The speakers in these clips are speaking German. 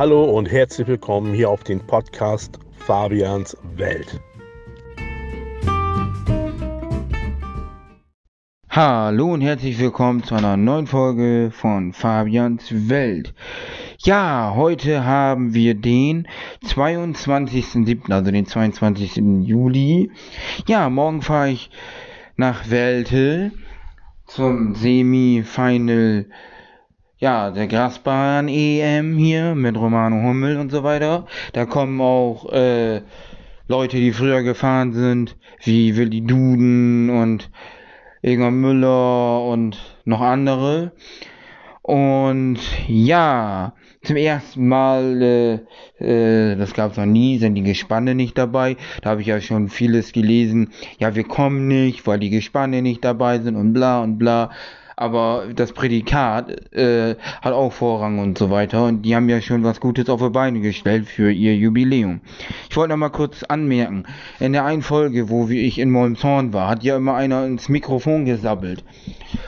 Hallo und herzlich willkommen hier auf den Podcast Fabians Welt. Hallo und herzlich willkommen zu einer neuen Folge von Fabians Welt. Ja, heute haben wir den 22.07., also den 22. Juli. Ja, morgen fahre ich nach Welte zum Semi-Final ja, der Grasbahn EM hier mit Romano Hummel und so weiter. Da kommen auch äh, Leute, die früher gefahren sind, wie Willi Duden und Egon Müller und noch andere. Und ja, zum ersten Mal, äh, äh, das gab es noch nie, sind die Gespanne nicht dabei. Da habe ich ja schon vieles gelesen. Ja, wir kommen nicht, weil die Gespanne nicht dabei sind und bla und bla aber das Prädikat äh, hat auch Vorrang und so weiter und die haben ja schon was Gutes auf die Beine gestellt für ihr Jubiläum. Ich wollte noch mal kurz anmerken, in der einen Folge, wo ich in Molmshorn war, hat ja immer einer ins Mikrofon gesabbelt.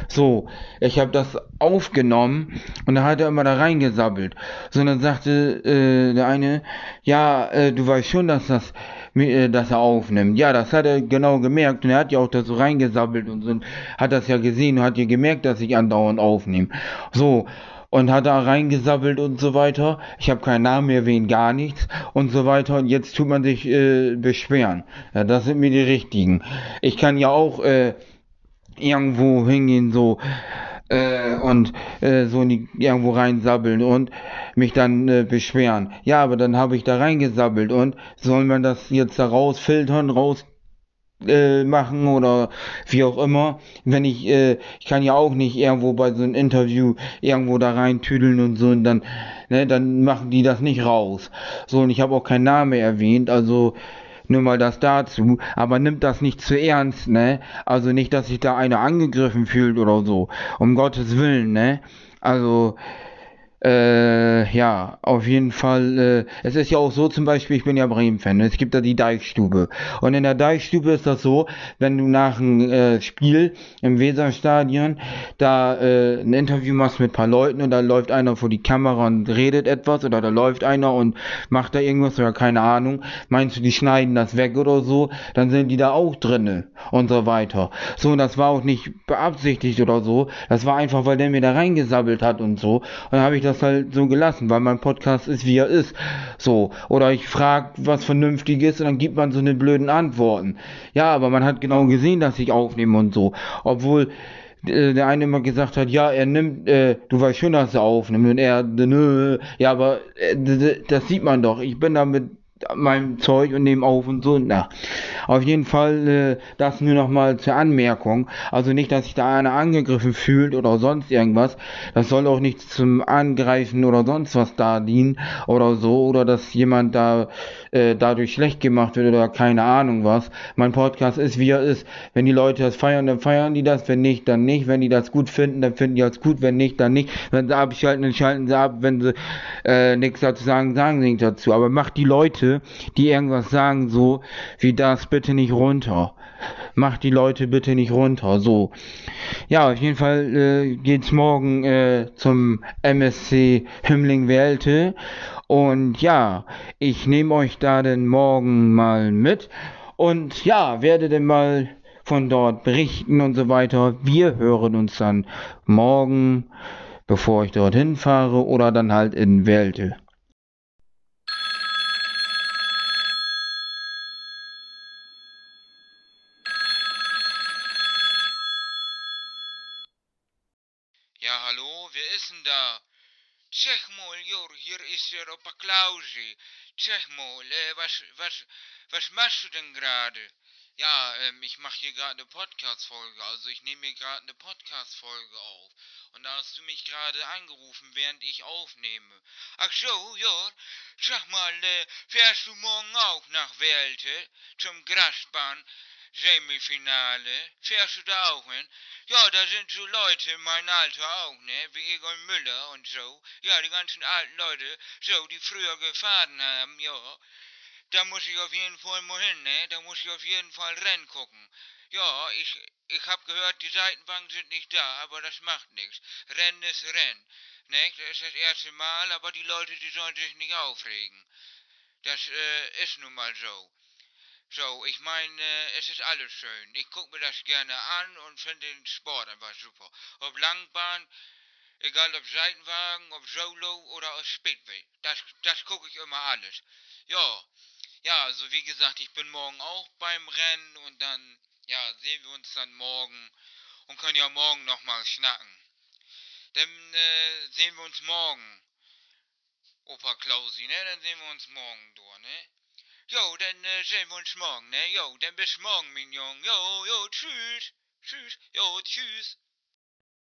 So, ich habe das aufgenommen und da hat er immer da reingesabbelt. So, dann sagte äh, der eine, ja, äh, du weißt schon, dass das dass er aufnimmt. Ja, das hat er genau gemerkt und er hat ja auch da so reingesabbelt und so, hat das ja gesehen und hat ja gemerkt, dass ich andauernd aufnehme. So, und hat da reingesabbelt und so weiter. Ich habe keinen Namen mehr, wen gar nichts und so weiter. Und jetzt tut man sich äh, beschweren. Ja, das sind mir die richtigen. Ich kann ja auch äh, irgendwo hingehen, so äh, und äh, so in irgendwo reinsabbeln und mich dann äh, beschweren. Ja, aber dann habe ich da reingesabbelt und soll man das jetzt da rausfiltern, raus äh, machen oder wie auch immer. Wenn ich, äh, ich kann ja auch nicht irgendwo bei so einem Interview irgendwo da reintüdeln und so und dann, ne, dann machen die das nicht raus. So und ich habe auch keinen Namen erwähnt, also nur mal das dazu, aber nimmt das nicht zu ernst, ne? Also nicht, dass sich da einer angegriffen fühlt oder so. Um Gottes Willen, ne? Also, äh, ja, auf jeden Fall. Äh, es ist ja auch so, zum Beispiel, ich bin ja Bremen-Fan. Es gibt da die Deichstube. Und in der Deichstube ist das so, wenn du nach einem äh, Spiel im Weserstadion da äh, ein Interview machst mit ein paar Leuten und da läuft einer vor die Kamera und redet etwas oder da läuft einer und macht da irgendwas oder keine Ahnung. Meinst du, die schneiden das weg oder so? Dann sind die da auch drinne und so weiter. So, und das war auch nicht beabsichtigt oder so. Das war einfach, weil der mir da reingesabbelt hat und so. Und dann habe ich das das halt so gelassen, weil mein Podcast ist, wie er ist. So. Oder ich frage was Vernünftiges und dann gibt man so eine blöden Antworten. Ja, aber man hat genau gesehen, dass ich aufnehme und so. Obwohl äh, der eine immer gesagt hat, ja, er nimmt, äh, du weißt schon, dass er aufnimmt. Und er, nö, ja, aber äh, das sieht man doch. Ich bin damit meinem Zeug und nehme auf und so. Na, auf jeden Fall äh, das nur noch mal zur Anmerkung. Also nicht, dass sich da einer angegriffen fühlt oder sonst irgendwas. Das soll auch nicht zum Angreifen oder sonst was da dienen oder so oder dass jemand da äh, dadurch schlecht gemacht wird oder keine Ahnung was. Mein Podcast ist wie er ist. Wenn die Leute das feiern, dann feiern die das. Wenn nicht, dann nicht. Wenn die das gut finden, dann finden die das gut. Wenn nicht, dann nicht. Wenn sie abschalten, dann schalten sie ab. Wenn sie äh, nichts dazu sagen, sagen sie nichts dazu. Aber macht die Leute die irgendwas sagen, so wie das bitte nicht runter. Macht die Leute bitte nicht runter. So. Ja, auf jeden Fall äh, geht's morgen äh, zum MSC Himmling Welte. Und ja, ich nehme euch da denn morgen mal mit. Und ja, werde denn mal von dort berichten und so weiter. Wir hören uns dann morgen, bevor ich dorthin fahre oder dann halt in Welte. Hier Opa Klausi. Zeg mal, äh, was, was, was machst du denn gerade? Ja, ähm, ich mache hier gerade eine Podcast-Folge. Also ich nehme mir gerade eine Podcast-Folge auf. Und da hast du mich gerade angerufen, während ich aufnehme. Ach so, ja. Sag mal, äh, fährst du morgen auch nach Welte zum Grasbahn? Semifinale. Fährst du da auch hin? Ja, da sind so Leute in meinem Alter auch, ne? Wie Egon Müller und so. Ja, die ganzen alten Leute, so, die früher gefahren haben, ja. Da muss ich auf jeden Fall mal hin, ne? Da muss ich auf jeden Fall Rennen gucken. Ja, ich, ich hab gehört, die Seitenwagen sind nicht da, aber das macht nichts. Rennen ist Rennen. Nicht? Das ist das erste Mal, aber die Leute, die sollen sich nicht aufregen. Das äh, ist nun mal so. So, ich meine, es ist alles schön. Ich gucke mir das gerne an und finde den Sport einfach super. Ob Langbahn, egal ob Seitenwagen, ob Solo oder ob Speedway. Das, das gucke ich immer alles. Ja, ja, also wie gesagt, ich bin morgen auch beim Rennen und dann, ja, sehen wir uns dann morgen und können ja morgen nochmal schnacken. Dann äh, sehen wir uns morgen. Opa Klausi, ne? Dann sehen wir uns morgen durch, ne? Jo, dann äh, sehen wir uns morgen, ne? Jo, dann bis morgen, Mignon. Jo, jo, tschüss. Tschüss. Jo, tschüss.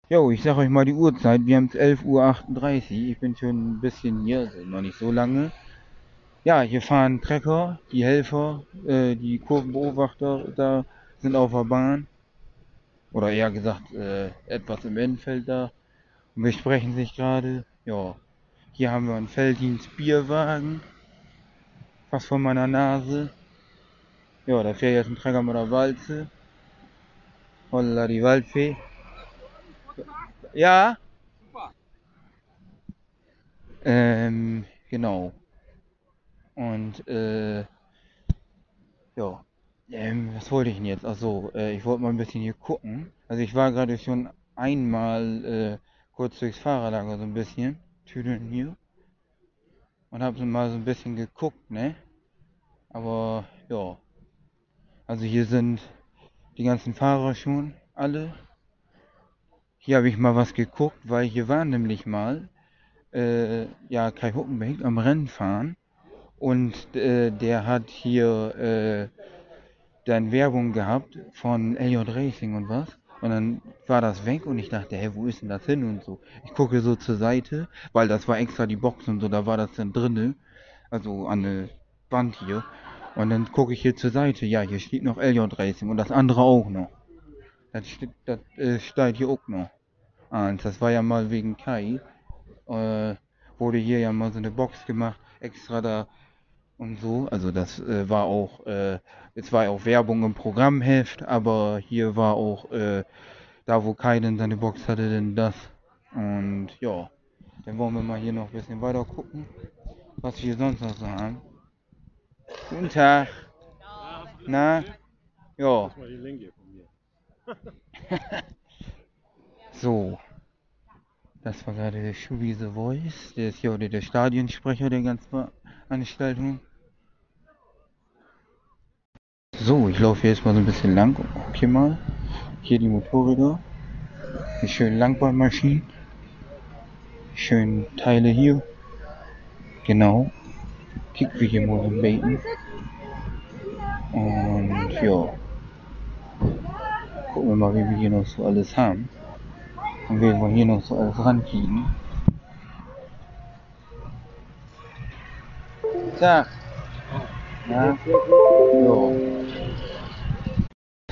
Jo, ich sag euch mal die Uhrzeit. Wir haben es 11.38 Uhr. Ich bin schon ein bisschen hier, also noch nicht so lange. Ja, hier fahren Trecker, die Helfer, äh, die Kurvenbeobachter da sind auf der Bahn. Oder eher gesagt, äh, etwas im Endfeld da. Und besprechen sich gerade. Ja, hier haben wir einen Felddienst Bierwagen. Fast vor meiner Nase. Ja, da fährt jetzt ein Träger mit der Walze. Holla die Waldfee. Ja? Ähm, genau. Und, äh, ja. Ähm, was wollte ich denn jetzt? Achso, äh, ich wollte mal ein bisschen hier gucken. Also ich war gerade schon einmal äh, kurz durchs Fahrerlager so ein bisschen. Tüdeln hier. Und habe mal so ein bisschen geguckt, ne? Aber, ja. Also hier sind die ganzen Fahrer schon alle. Hier habe ich mal was geguckt, weil hier war nämlich mal äh, ja Kai Huckenbeck am Rennen fahren und äh, der hat hier äh, dann Werbung gehabt von Elliot Racing und was und dann war das weg und ich dachte, hä, wo ist denn das hin und so. Ich gucke so zur Seite, weil das war extra die Box und so, da war das dann drinne, also an der Wand hier. Und dann gucke ich hier zur Seite, ja, hier steht noch Elliot Racing und das andere auch noch. Das, steht, das äh, steht hier auch noch. Und das war ja mal wegen Kai. Äh, wurde hier ja mal so eine Box gemacht, extra da und so. Also das äh, war auch, äh, es war auch Werbung im Programmheft, aber hier war auch, äh, da wo Kai denn seine Box hatte, denn das. Und ja, dann wollen wir mal hier noch ein bisschen weiter gucken, was wir sonst noch so haben. Guten Tag. Na? Ja. so. Das war gerade der Schubi The Voice. Der ist hier oder der Stadionsprecher der ganzen Veranstaltung. So, ich laufe jetzt mal so ein bisschen lang und gucke hier mal. Hier die Motorräder. Die schönen Langbahnmaschinen. Die schönen Teile hier. Genau. Kick wie hier mal so Baiten. Und ja. Gucken wir mal, wie wir hier noch so alles haben. Und wir wollen hier noch so alles rankriegen. Tag. Ja. Jo.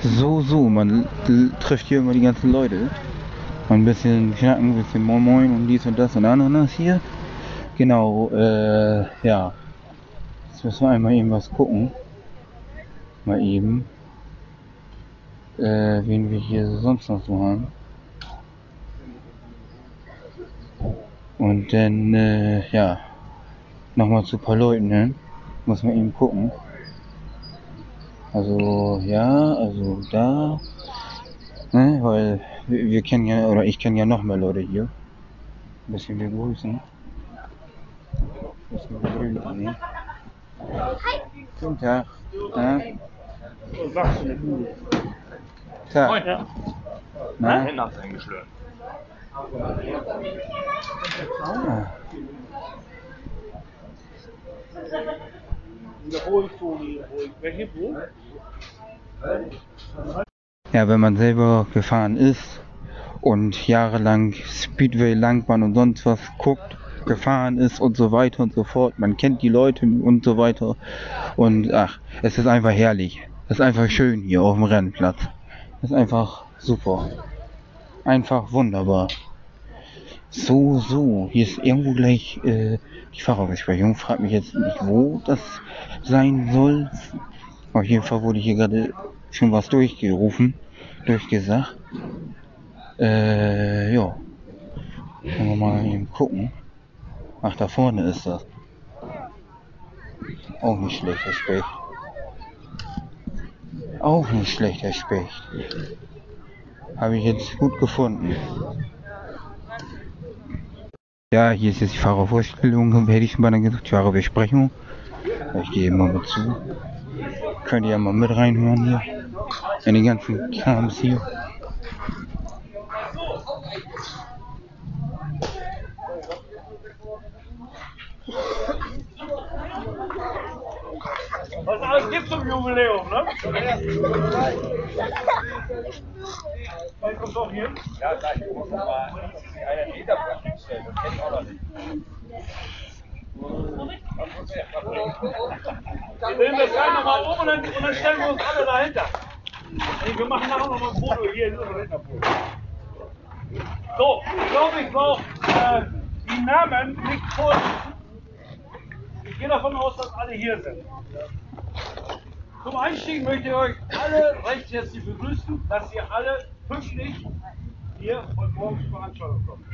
So, so, man trifft hier immer die ganzen Leute. Mal ein bisschen schnacken, ein bisschen Moin Moin und dies und das und Ananas hier. Genau, äh, ja. Jetzt müssen wir einmal eben was gucken. Mal eben. Äh, wen wir hier sonst noch so haben. Und dann, äh, ja, nochmal zu ein paar Leuten, ne? Muss man eben gucken. Also, ja, also da, ne, weil wir, wir kennen ja, oder ich kenne ja noch mehr Leute hier. Ein bisschen begrüßen. Ein bisschen begrüßen, ne? Guten Tag. Ja? Tag. Ja. Na? Hast du eingeschlört. Ah. Ja, wenn man selber gefahren ist und jahrelang Speedway, Langbahn und sonst was guckt, gefahren ist und so weiter und so fort, man kennt die Leute und so weiter und ach, es ist einfach herrlich. Es ist einfach schön hier auf dem Rennplatz. Es ist einfach super. Einfach wunderbar. So, so, hier ist irgendwo gleich äh, die Fahrerbesprechung. Frag mich jetzt nicht, wo das sein soll. Auf jeden Fall wurde hier gerade schon was durchgerufen, durchgesagt. Äh, ja. Können wir mal eben gucken. Ach, da vorne ist das. Auch nicht schlechter Specht. Auch nicht schlechter Specht. Habe ich jetzt gut gefunden. Ja, hier ist jetzt die Fahrervorstellung, hätte ich schon mal gesagt, die Fahrerbesprechung. Ich gehe mal mit zu. Könnt ihr ja mal mit reinhören hier. In den ganzen Krams hier. Was alles gibt zum Jubiläum, ne? Wann kommt doch hier? Ja, gleich. Ich muss mal einen Meter vorstellen. Das kenn ich auch noch nicht. Wir nehmen das gleich nochmal um und dann, und dann stellen wir uns alle dahinter. Ey, wir machen nachher nochmal ein Foto hier in unserem Rednerpult. So, ich glaube, ich brauche äh, die Namen nicht vorlesen. Ich gehe davon aus, dass alle hier sind. Zum Einstieg möchte ich euch alle recht herzlich begrüßen, dass ihr alle pünktlich hier heute Morgen zur Veranstaltung kommt.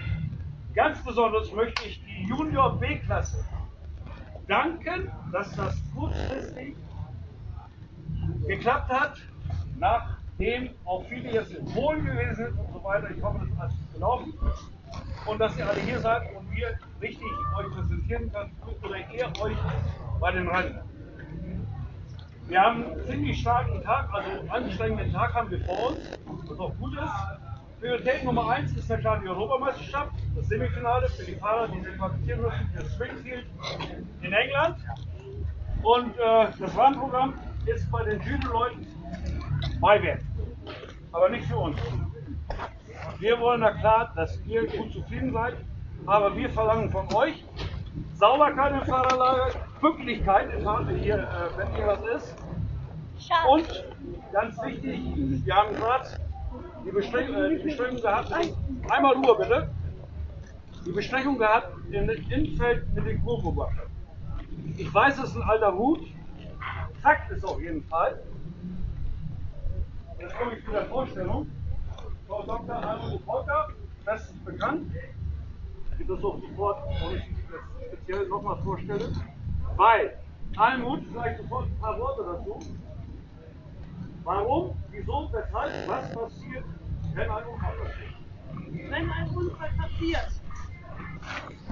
Ganz besonders möchte ich die Junior B-Klasse danken, dass das kurzfristig geklappt hat, nachdem auch viele jetzt in Polen gewesen sind und so weiter. Ich hoffe, das gut gelaufen. Und dass ihr alle hier seid und wir richtig euch präsentieren können oder ihr euch bei den Rennen. Wir haben einen ziemlich starken Tag, also einen anstrengenden Tag haben wir vor uns, was auch gut ist. Priorität Nummer 1 ist ja klar die Europameisterschaft, das Semifinale für die Fahrer, die sich qualifizieren müssen für Springfield in England. Und äh, das Rahmenprogramm ist bei den Judo-Leuten Beiwerk, aber nicht für uns. Wir wollen na klar, dass ihr gut zufrieden seid, aber wir verlangen von euch Sauberkeit im Fahrerlager, Pünktlichkeit im Fahr hier, äh, wenn hier was ist. Und ganz wichtig, wir haben gerade die, Besprech äh, die gehabt, einmal Uhr bitte, die Besprechung gehabt im Innenfeld mit den Kurvenbeobachtern. Ich weiß, es ist ein alter Hut, Fakt ist auf jeden Fall. Jetzt komme ich zu der Vorstellung. Frau Dr. Almut Volker, bestens bekannt. Ich das auch sofort, und ich das speziell nochmal vorstelle. Weil, Almut, vielleicht sofort ein paar Worte dazu. Warum, wieso, weshalb, was passiert, wenn ein Unfall passiert? Wenn ein Unfall passiert,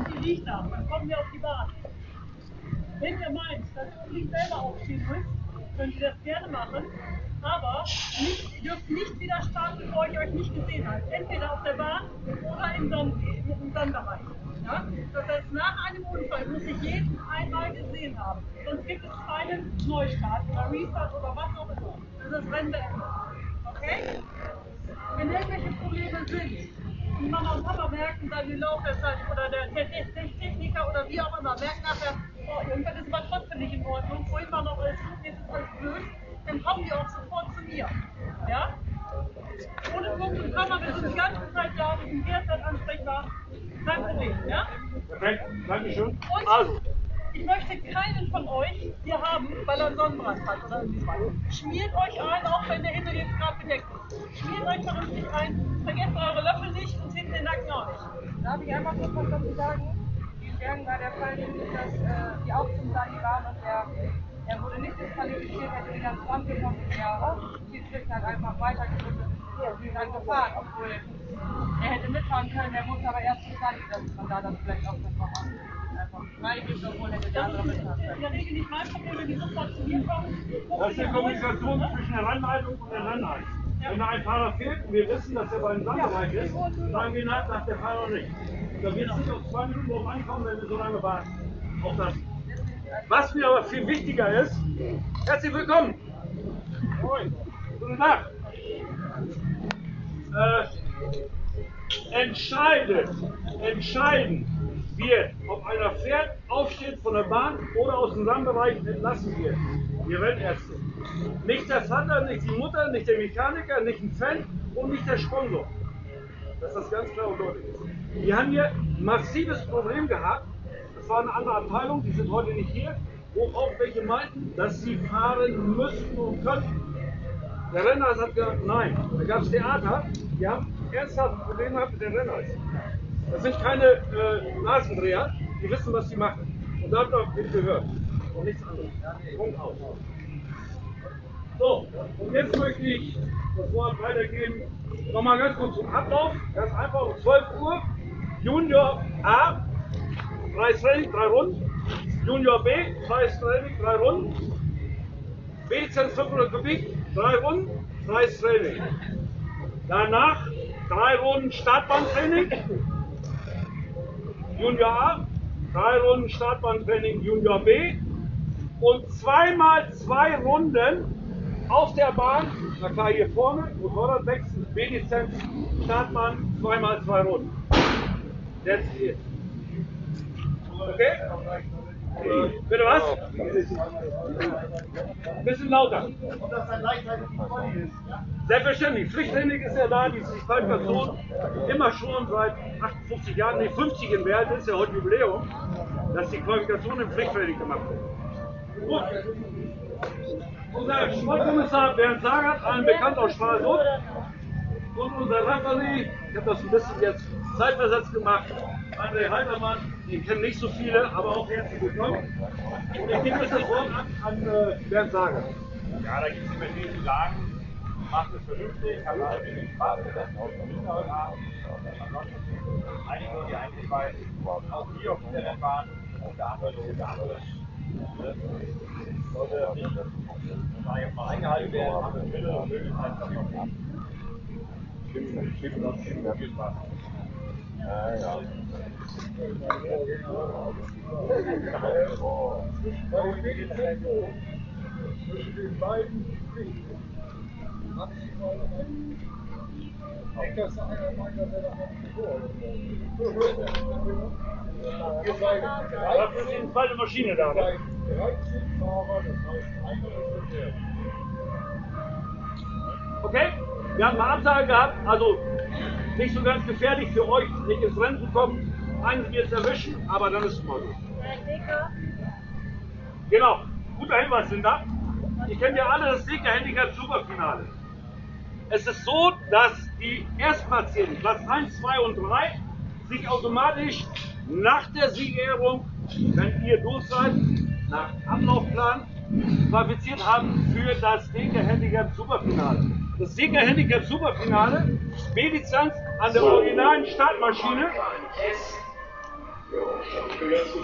die liegt da, dann kommen wir auf die Bahn. Wenn ihr meint, dass ihr nicht selber aufstehen müsst, könnt ihr das gerne machen, aber nicht, ihr dürft nicht wieder starten, bevor ich euch nicht gesehen habe. Entweder auf der Bahn oder im, Sonnenbereich. Ja? Das heißt, nach einem Unfall muss ich jeden einmal gesehen haben. Sonst gibt es keinen Neustart oder Restart oder was auch immer. Das ist beendet. Okay? Wenn irgendwelche Probleme sind, die Mama und Papa merken dann im Laufe der Zeit oder der Te- Te- Techniker oder wie auch immer, merken nachher, oh, irgendwas ist aber trotzdem nicht in Ordnung, wo immer noch ist, jetzt ist alles blöd, dann kommen die auch sofort zu mir. Ja? Ohne Punkt und Komma, wir sind die ganze Zeit da, wir sind jederzeit ansprechbar. Kein Problem, ja? Perfekt, Dankeschön. Und Also, ich möchte keinen von euch hier haben, weil er einen Sonnenbrand hat oder. Schmiert euch ein, auch wenn der Himmel jetzt gerade bedeckt ist. Schmiert euch vernünftig ein, vergesst eure Löffel nicht und hinten den Nacken auch nicht. Darf ich einfach kurz was dazu sagen? In Bergen war der Fall, dass äh, die Aufzugsachen waren und der, er wurde nicht disqualifiziert, hätte wieder ins Land gekommen und der Schiedsrichter hat einfach weitergeführt und ist dann gefahren, obwohl er hätte mitfahren können, er muss aber erst bezahlen, dass man da dann vielleicht auch das noch einfach freigibt, obwohl hätte der andere mitfahren In können. der Regel nicht mein Problem, wenn die sofort zu mir kommen. das ist die Kommunikation zwischen der Rennleitung und der Rennleitung. Wenn da ein Fahrer fehlt und wir wissen, dass er beim Sandbereich ist, sagen wir nein, sagt der Fahrer nicht. Da wird es nicht auf zwei Minuten drauf ankommen, wenn wir so lange warten. Auch das. Was mir aber viel wichtiger ist, herzlich willkommen. Moin. Guten Tag. Äh, entscheidet, entscheiden wird, ob einer fährt, aufsteht von der Bahn oder aus dem Sandbereich entlassen wird. Die Rennärzte. Nicht der Vater, nicht die Mutter, nicht der Mechaniker, nicht ein Fan und nicht der Sponsor. Dass das ganz klar und deutlich ist. Wir haben hier ein massives Problem gehabt. Das war eine andere Abteilung, die sind heute nicht hier, wo auch welche meinten, dass sie fahren müssten und könnten. Der Renners hat gesagt, nein. Da gab es Theater, die haben ernsthaft Probleme gehabt mit den Renners. Das sind keine äh, Nasendreher, die wissen, was sie machen. Und dafür wird gehört. Und nichts anderes. Punkt aus. So, und jetzt möchte ich das Wort weitergeben. Nochmal ganz kurz zum Ablauf. Ganz einfach um 12 Uhr. Junior A, freies Training, drei Runden. Junior B, freies Training, drei Runden. B-Lizenz 500 Kubik, drei Runden, freies Training. Danach drei Runden Startbahntraining. Junior A, drei Runden Startbahntraining Junior B und zweimal zwei Runden auf der Bahn, na klar hier vorne, Motorradwechsel, B-Lizenz, Startbahn, zweimal zwei Runden. That's it. Okay? Bitte was? Ein bisschen lauter. Selbstverständlich. Pflichttechnik ist ja da, die die Qualifikation immer schon seit 58 Jahren, nee 50 in Wert, ist ja heute Jubiläum, dass die Qualifikation im Pflichttraining gemacht wird. Gut. Unser Sportkommissar Bernd Sagert, allen bekannt aus Stralsund. Und unser Referee, ich habe das ein bisschen jetzt zeitversetzt gemacht, André Haltermann, den kennen nicht so viele, aber auch herzlich willkommen. Und ich gebe das Wort an, an äh, Bernd Sagert. Ja, da gibt es immer viel zu sagen. Macht es vernünftig, hat alle wenig Spaß, das auch schon mit heute Abend. Ansonsten einige, die eigentlich bei auch hier auf der Rennbahn, auf der anderen Seite, der andere. Sollte nicht, mal eingehalten werden, haben wir Mittel und Möglichkeiten, das noch nicht. Stimmt, stimmt, stimmt, viel Spaß. Ja, ja. Zwischen den beiden ist einer meiner. Ihr seid Dafür ist die zweite Maschine da. Ne? 13 Fahrer, das heißt einer ist der. Okay? Wir haben eine Absage gehabt, also nicht so ganz gefährlich für euch, nicht ins Rennen zu kommen. Einen wird es erwischen, aber dann ist es mal so. Genau, guter Hinweis, Linda. Ihr kennt ja alle das Sieger Handicap Superfinale. Es ist so, dass die Erstplatzierten, Platz 1, 2 und 3, sich automatisch nach der Siegerehrung, wenn ihr durch seid, nach Ablaufplan qualifiziert haben für das Sieger Handicap Superfinale. Das Sieger Handicap Superfinale, B-Lizenz an der originalen Startmaschine,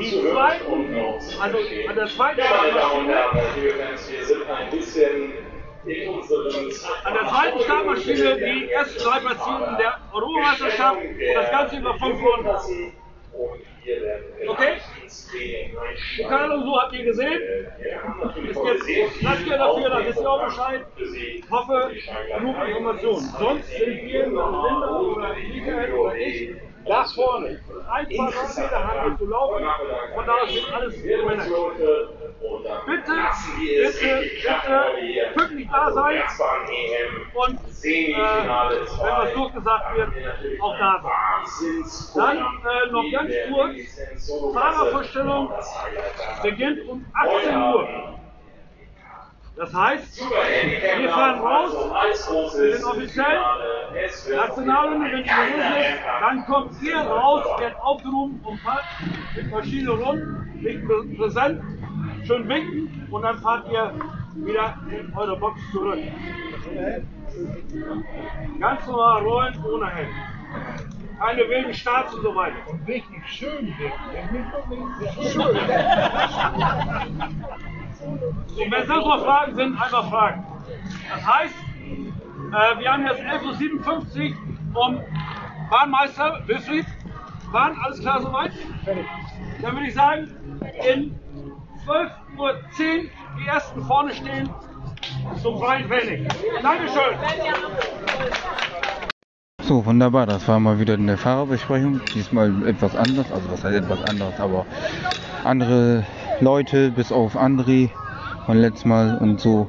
die zweiten, also an der zweiten Startmaschine, an der zweiten Startmaschine die ersten drei Platzierten der Europameisterschaft und das Ganze über fünf Runden. Okay? Pokal und so habt ihr gesehen. Es gibt Platzgeld dafür, da wisst ihr auch Bescheid. Ich hoffe, genug Informationen. Sonst sind wir mit Linda oder Michael oder ich da vorne. Ein paar Meter haben wir zu laufen. Von da aus sind alles Männer. Bitte, bitte, bitte pünktlich da sein und äh, wenn was durchgesagt wird, auch da sein. Dann äh, noch ganz kurz, Fahrervorstellung beginnt um 18 Uhr. Das heißt, wir fahren raus mit den offiziellen Nationalen, wenn die gewesen ist, dann kommt ihr raus, werdet aufgerufen und fahrt mit Maschine rund, nicht prä- präsent, schön winken und dann fahrt ihr wieder in eure Box zurück. Ganz normal rollen ohne Helm. Keine wilden Starts und so weiter. Und richtig schön wirken. Schön. Und wenn sonst noch Fragen sind, einfach fragen. Das heißt, äh, wir haben jetzt 11.57 Uhr um Bahnmeister, Wilfried. Bahn, alles klar soweit? Dann würde ich sagen, in 12.10 Uhr die ersten vorne stehen zum freien Training. Dankeschön. So, wunderbar, das war mal wieder eine Fahrerbesprechung. Diesmal etwas anders, also was heißt etwas anders, aber andere Leute, bis auf André von letztes Mal und so,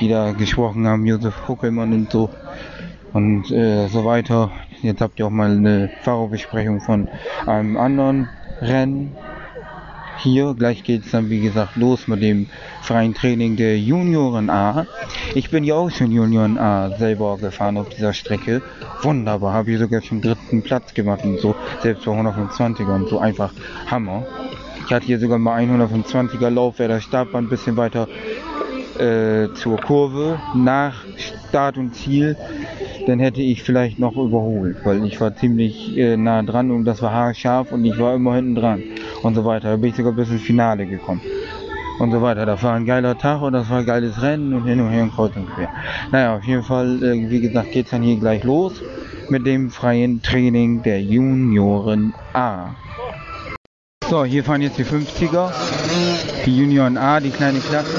die da gesprochen haben, Josef Huckelmann und so und äh, so weiter. Jetzt habt ihr auch mal eine Fahrerbesprechung von einem anderen Rennen. hier. Gleich geht es dann, wie gesagt, los mit dem freien Training der Junioren A. Ich bin ja auch schon Junioren A selber gefahren auf dieser Strecke. Wunderbar, habe ich sogar schon dritten Platz gemacht und so, selbst bei 125er und so einfach Hammer. Ich hatte hier sogar mal 125er Lauf, wäre der Startbahn ein bisschen weiter äh, zur Kurve nach Start und Ziel, dann hätte ich vielleicht noch überholt, weil ich war ziemlich äh, nah dran und das war haarscharf und ich war immer hinten dran und so weiter. Da bin ich sogar bis ins Finale gekommen und so weiter. Das war ein geiler Tag und das war ein geiles Rennen und hin und her und kreuz und quer. Naja, auf jeden Fall, äh, wie gesagt, geht's dann hier gleich los mit dem freien Training der Junioren A. So, hier fahren jetzt die 50er, die Junioren A, die kleine Klasse.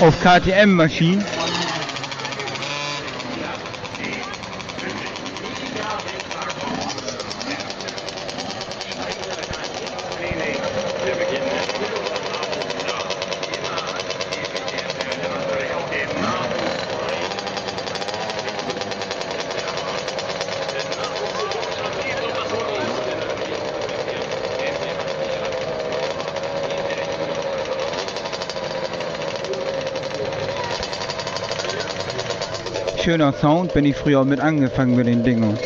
Auf KTM-Maschinen. Schöner Sound, bin ich früher mit angefangen mit den Dingen.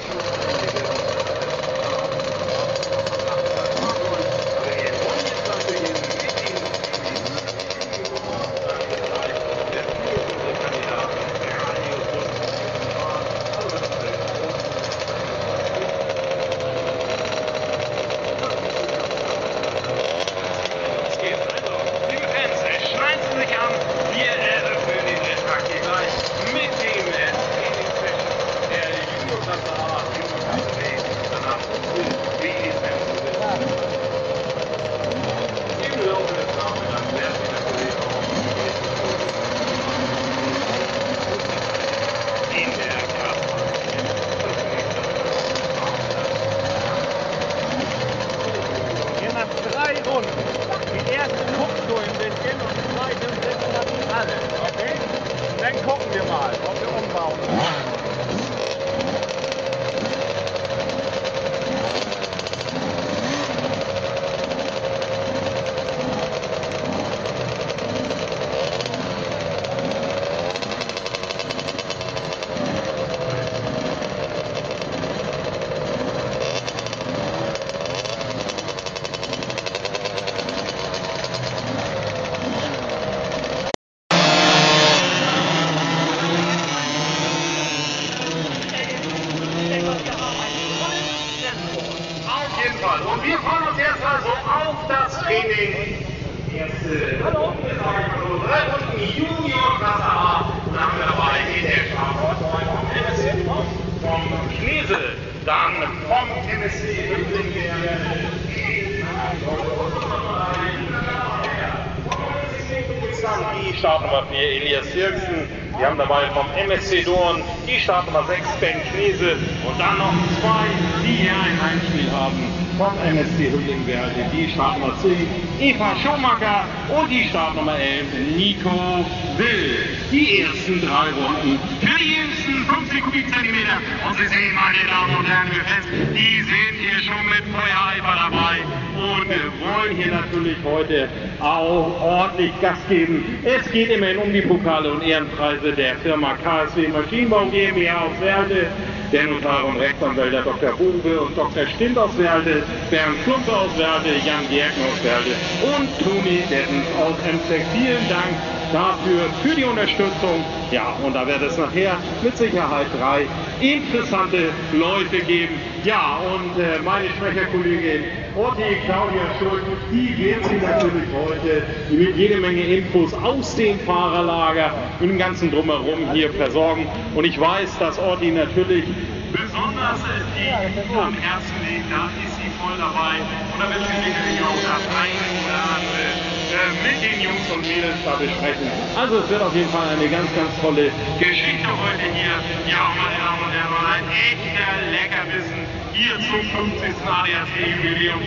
Knese und dann noch zwei, die hier ein Heimspiel haben vom MSC Hüttlingwerte. Die Startnummer 10 Eva Schumacher und die Startnummer 11 Nico Will. Die ersten drei Runden für die jüngsten 50 Kubikzentimeter. Und Sie sehen, meine Damen und Herren, fest, die sind hier schon mit Feuereifer dabei und wollen hier natürlich heute auch ordentlich Gas geben. Es geht immerhin um die Pokale und Ehrenpreise der Firma KSW Maschinenbau GmbH aus Werde, der Notar und Rechtsanwälte Dr. Bube und Dr. Stint aus Werde, Bernd Klumpe aus Werde, Jan Gerken aus Werde und Toni Dettens aus Emsteck. Vielen Dank dafür, für die Unterstützung. Ja, und da wird es nachher mit Sicherheit drei interessante Leute geben. Ja, und äh, meine Sprecherkollegin Orti Claudia Schulz, die wird Sie natürlich heute mit jede Menge Infos aus dem Fahrerlager und dem ganzen Drumherum hier versorgen. Und ich weiß, dass Orti natürlich besonders die am Herzen liegt, da ist sie voll dabei. Und da wird sie sicherlich auch das eine oder andere äh, mit den Jungs und Mädels da besprechen. Also es wird auf jeden Fall eine ganz, ganz tolle Geschichte heute hier. Ja, meine Damen und Herren, ein echter Leckerbissen hier zum 50. ADAC Jubiläum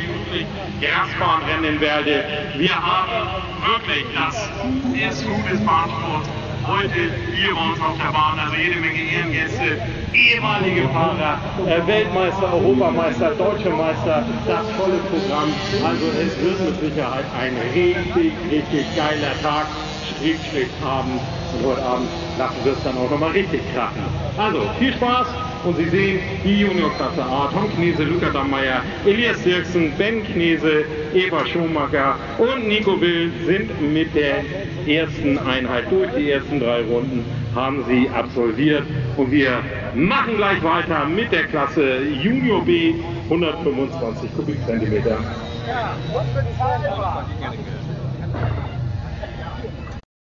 Grasbahnrennen in Werde. Wir haben wirklich, das ist gutes Bahnsport heute hier bei uns auf der Bahn. Also jede Menge Ehrengäste, ehemalige Fahrer, äh, Weltmeister, Europameister, Deutsche Meister, das volle Programm. Also es wird mit Sicherheit ein richtig, richtig geiler Tag. Schrägstrich Abend und heute Abend lassen wir es dann auch nochmal richtig krachen. Also viel Spaß und Sie sehen die Juniorklasse A, Tom Knese, Luca Dammeier, Elias Dirksen, Ben Knese, Eva Schumacher und Nico Will sind mit der ersten Einheit durch. Die ersten drei Runden haben sie absolviert und wir machen gleich weiter mit der Klasse Junior B 125 Kubikzentimeter.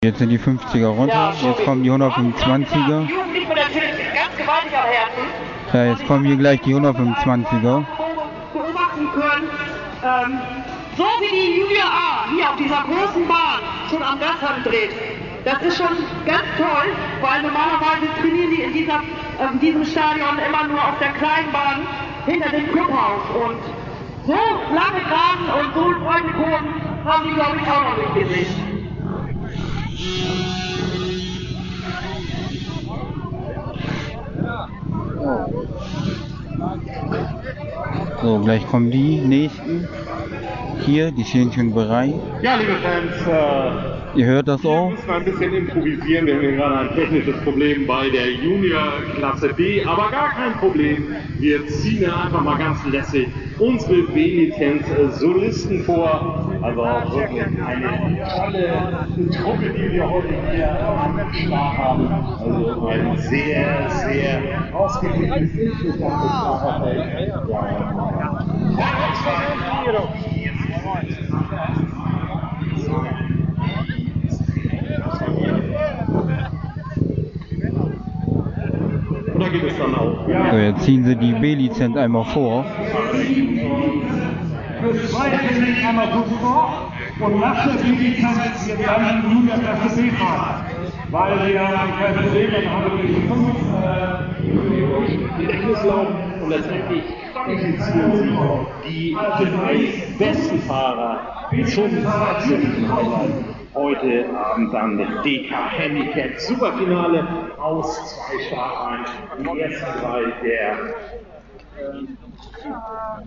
Jetzt sind die 50er runter, jetzt kommen die 125er. Jugendlich mit natürlich ganz gewaltig am Herzen. Ja, jetzt kommen hier gleich die 125er. beobachten können, ähm, so wie die Junior A hier auf dieser großen Bahn schon am Gashand dreht. Das ist schon ganz toll, weil normalerweise trainieren die in dieser, ähm, diesem Stadion immer nur auf der kleinen Bahn hinter dem Clubhaus. Und so lange Graben und so breite Kurven haben die, glaube ich, auch noch nicht gesehen. So, gleich kommen die nächsten. Hier, die stehen schon bereit. Ja, liebe Fans, äh, Ihr hört das Wir auch? müssen ein bisschen improvisieren. Wir haben gerade ein technisches Problem bei der Junior-Klasse B, aber gar kein Problem. Wir ziehen einfach mal ganz lässig unsere B-Lizenz-Solisten vor. Also auch wirklich eine tolle Truppe, die wir heute hier am Start haben. Also ein sehr, sehr ausgeglichenes insgesamt Starterfeld. Und da So, jetzt ziehen sie die B-Lizenz einmal vor. Für zwei ich einmal vor und nach der B-Lizenz wird dann nun der Klasse B fahren. Weil wir haben kein Problem, dann haben wir fünf äh, Gedächtnislauf und letztendlich qualifizieren sie die drei besten Fahrer zum Viertelfinale. Heute Abend dann DK Handicap Superfinale aus zwei Startreihen. Die ersten drei der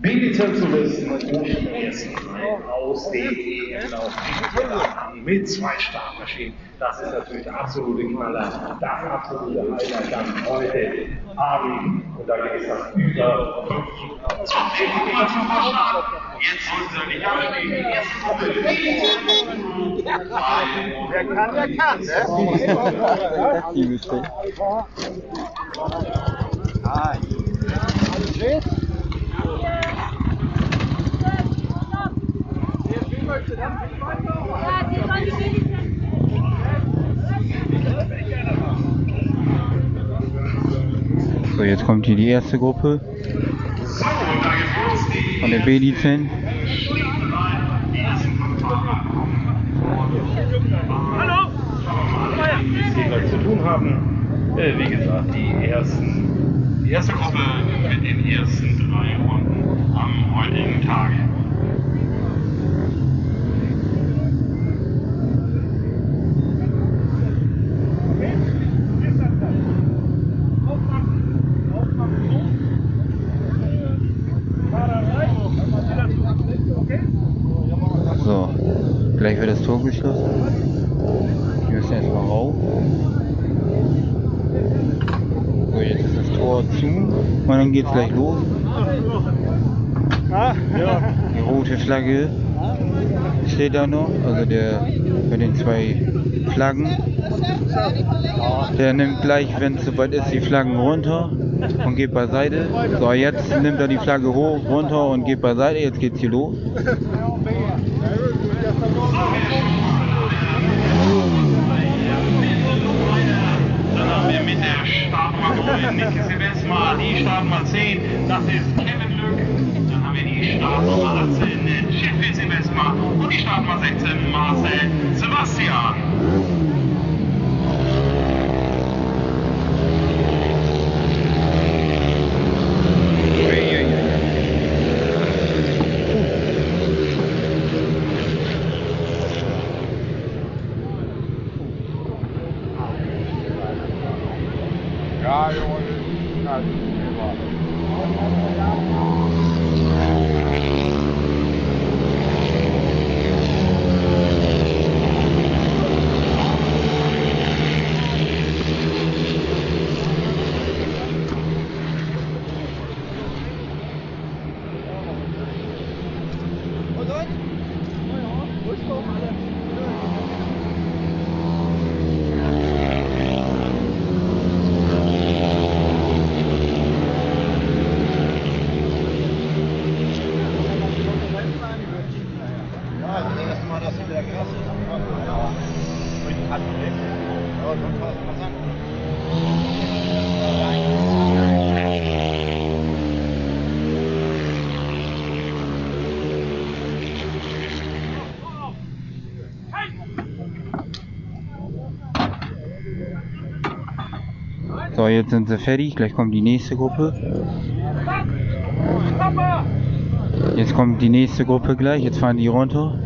B-Lizenzsolisten und die ersten drei aus dem EM-Lauf mit zwei Startmaschinen. Das ist natürlich der absolute Knaller, das absolute Highlight dann heute Abend. Und da geht es dann über 50 zum Jetzt sollen sie nicht abstehen. Die erste Gruppe Wer kann, der kann, ne? So, jetzt kommt hier die erste Gruppe So, und da geht's los. Die von der B-Lizenz. Hallo! Die es hier gleich zu tun haben. Äh, wie gesagt, die ersten, die erste Gruppe mit den ersten drei Runden am heutigen Tag. So, gleich wird das Tor geschlossen. Wir rauf. So, jetzt ist das Tor zu und dann geht's gleich los. Die rote Flagge steht da noch, also der mit den zwei Flaggen. Der nimmt gleich, wenn es soweit ist, die Flaggen runter und geht beiseite. So, jetzt nimmt er die Flagge hoch, runter und geht beiseite. Jetzt geht's hier los. Startnummer 9 Niki Silvesma, die Startnummer 10, das ist Kevin Lück. Dann haben wir die Startnummer 18, Sheffield Silvesma und Startnummer 16, Marcel Sebastian. Jetzt sind sie fertig. Gleich kommt die nächste Gruppe. Jetzt kommt die nächste Gruppe gleich. Jetzt fahren die runter.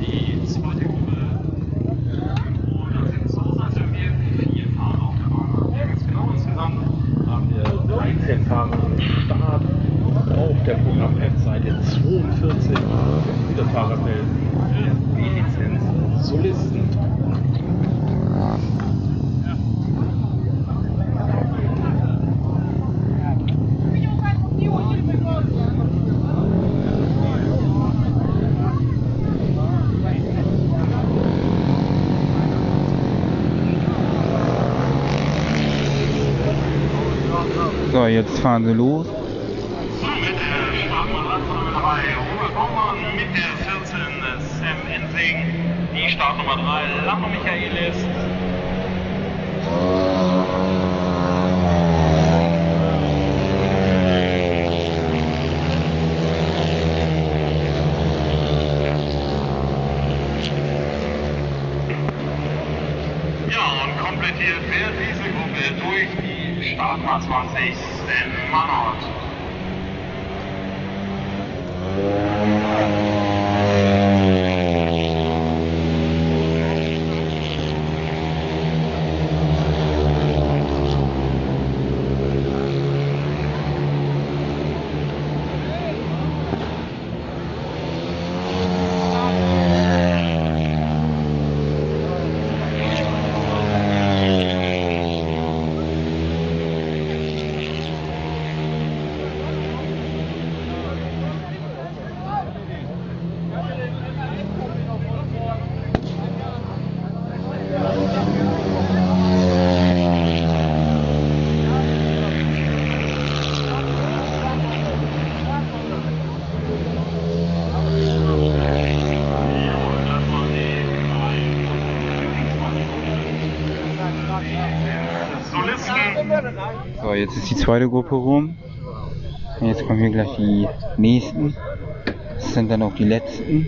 Die zweite Gruppe. Und das sind so, also wir vier Fahrer auf der Bahn. Ganz genau insgesamt haben wir 13 Fahrer am Start. Auf der Programm-App-Seite 42 viele Fahrer melden. B-Lizenz, Solisten. Jetzt fahren sie los. Mit der Startnummer 3 Robert Baumann, mit der 14 Sam Ensing, die Startnummer 3 Lando Michaelis. Ja, und komplettiert wird diese Gruppe durch die Startnummer 20 Sven Mannert. Solisten. So, jetzt ist die zweite Gruppe rum. Jetzt kommen hier gleich die nächsten. Das sind dann auch die letzten.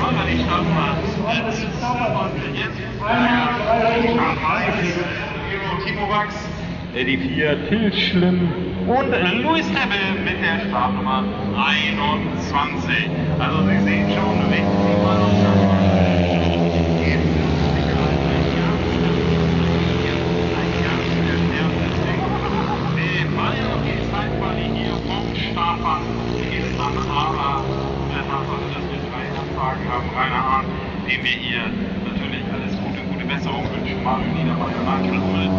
Schauerlich nochmals. Und jetzt Timo, Timo Wax, die 4 Till Schlimm und Louis Rebel mit der Startnummer 21. Also Sie sehen schon, richtig mal dem wir ihr natürlich alles Gute, gute Besserung wünschen. Mario Niedermann, Marc Rummel,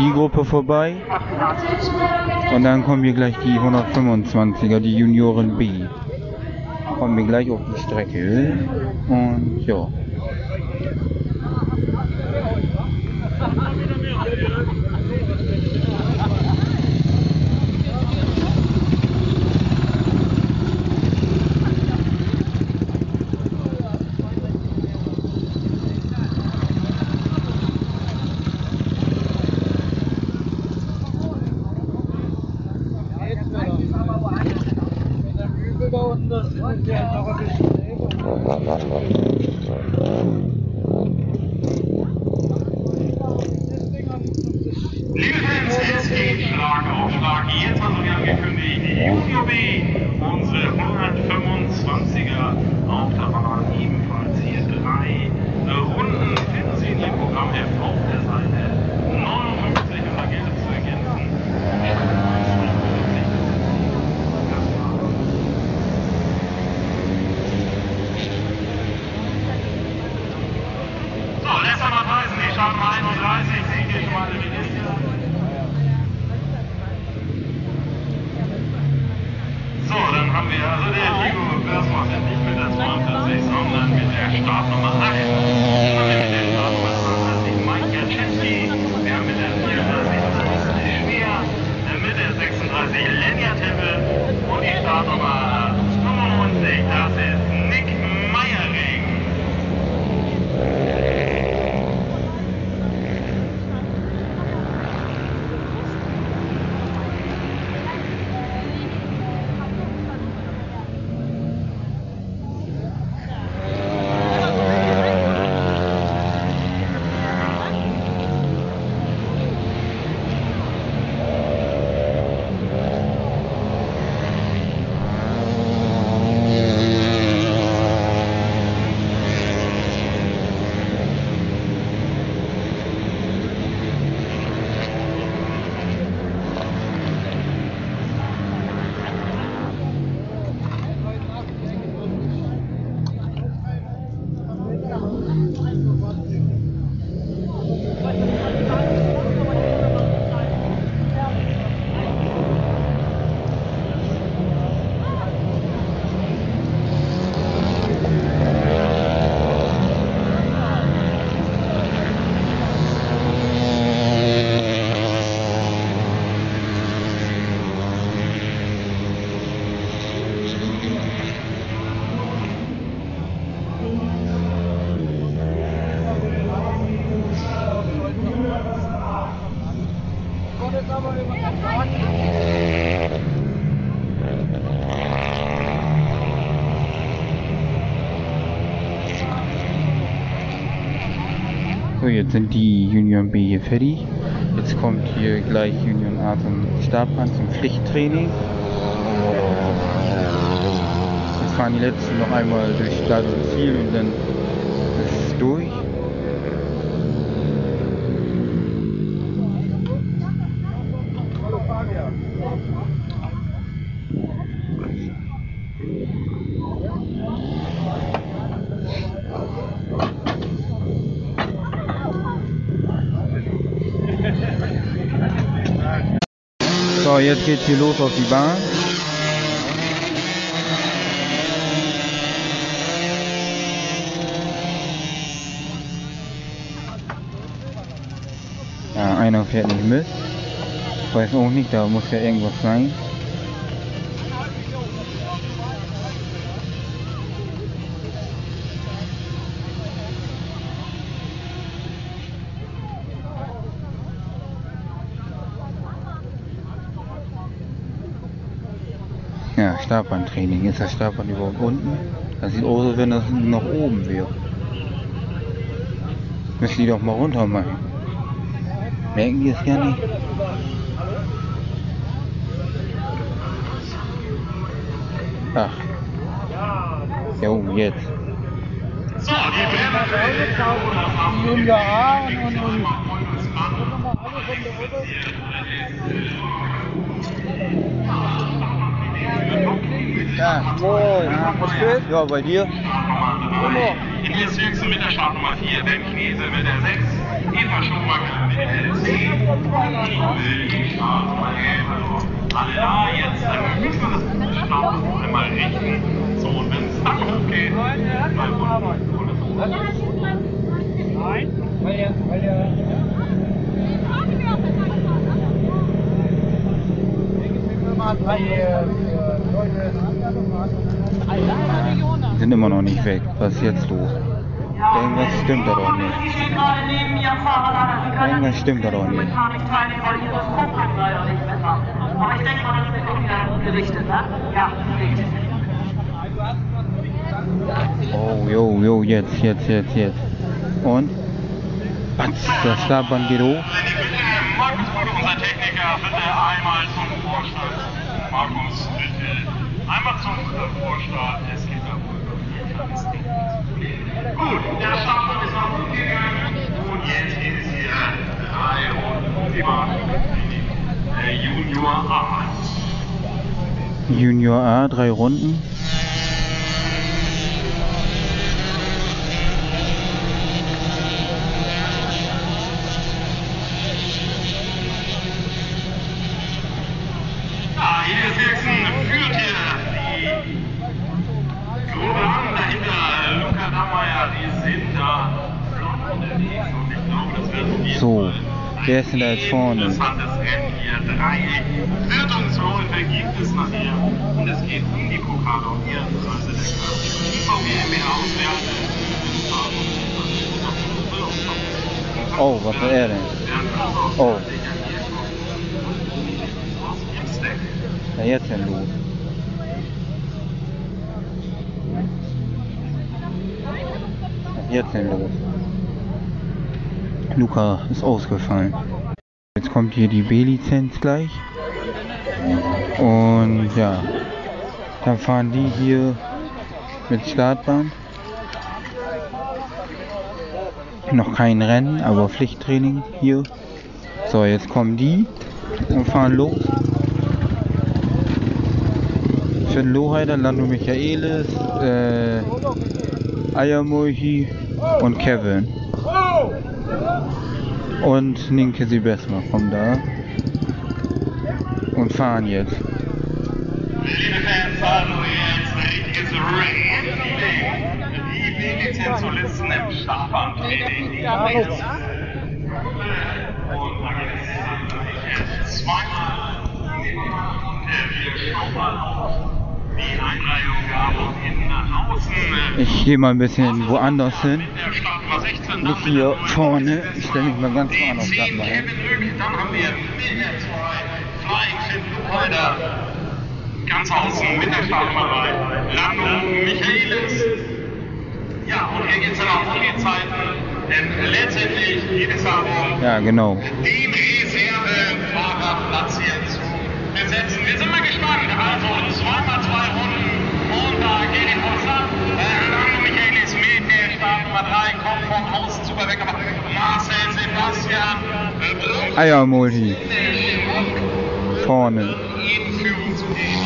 die Gruppe vorbei. Und dann kommen wir gleich die 125er, die Junioren B. Kommen wir gleich auf die Strecke. Und ja. Startnummer 31, Siege Schmale Minister. So, dann haben wir also der Ligo Börsmann nicht mit der 42, sondern mit der Startnummer 8. Äh. Mit der Startnummer 20, Mike Jaczynski. Wir haben mit der 34, Schwer. Mit der 36, Lenja Und die Startnummer sind die Union B hier fertig. Jetzt kommt hier gleich Union A zum Startband zum Pflichttraining. Jetzt fahren die letzten noch einmal durch Start und Ziel und dann ist es durch. So, jetzt geht's hier los auf die Bahn. Ja, einer fährt nicht mit. Ich weiß auch nicht, da muss ja irgendwas sein. Startbandtraining. Ist das Startband überhaupt unten? Das sieht aus, als wenn das noch oben wäre. Müssen die doch mal runter machen. Merken die es gar nicht? Ach. Jo, jetzt. So, die Bremse. Junior A und, und, und Ja, moin. Was geht? Ja, bei dir? Elias Wilksen mit der Startnummer 4, Ben Knese mit der 6, Eva Schumacher mit der 10, die Startnummer 11. Alle da, jetzt äh, müssen wir das Start einmal richten. So, und wenn es dann hochgeht, bei Nein, weil er, weil er. Drei äh, Leute. Sind immer noch nicht weg. Was ist jetzt los? Irgendwas stimmt da doch nicht. Irgendwas stimmt da doch nicht. Aber ich denke mal, das irgendwie gerichtet, ne? Ja. Oh, jo, jo, jetzt, jetzt, jetzt, jetzt. Und? Batz, das geht hoch. Markus Bruder, unser Techniker, bitte einmal zum Vorstand. Markus, bitte. Einmal zum Vorstand. Es geht da Gut, der Start ist noch gut gegangen. Und jetzt geht es hier drei Runden Bahn. Der Junior A. Junior A, drei Runden. Ja, Elias Wilksen führt hier die Gruppe an. Dahinter Luca Dammeier, die sind da flott unterwegs. Und ich glaube, das wird auf jeden So, Fall wer ist denn da jetzt vorne? interessantes Rennen hier. Drei Wertungsläufe gibt es nachher. Und es geht um die Pokale und ihren Reisedecker. Die VGMBH auswerten. Oh, was war er denn? Oh, was ist jetzt denn los? Jetzt denn los? Luca ist ausgefallen. Jetzt kommt hier die B-Lizenz gleich. Und ja, dann fahren die hier mit Startbahn. Noch kein Rennen, aber Pflichttraining hier. So, jetzt kommen die und fahren los. Finn Loheider, Lando Michaelis, äh, Ayamurhi und Kevin. Und Ninke Sibesma kommen da. Und fahren jetzt. Fans, hallo, jetzt. Die B-Lizenzsolisten im Startbahntraining. Die Und geht es zweimal. Und wir schauen mal auf Ich gehe mal ein bisschen woanders hin. Mit der Startnummer 16. Nicht hier vorne. Ich stelle mich mal ganz woanders Die 10 mal hin. Kevin Rück, dann haben wir mit der 2 Flying Finn Luheider. Ganz außen mit der Startnummer 3 Lando Michaelis. Ja, und hier geht es dann auch um die Zeiten. Denn letztendlich geht es darum, Ja, genau. den Reservefahrer platzieren zu besetzen. Wir sind mal gespannt. Also zweimal zwei Runden und da geht die Post ab. Äh, Lando Michaelis mit der Start Nummer 3 kommt vom Außen super weg, aber Marcel Sebastian äh, Eiermulti. Vorne. in Führung zu gehen.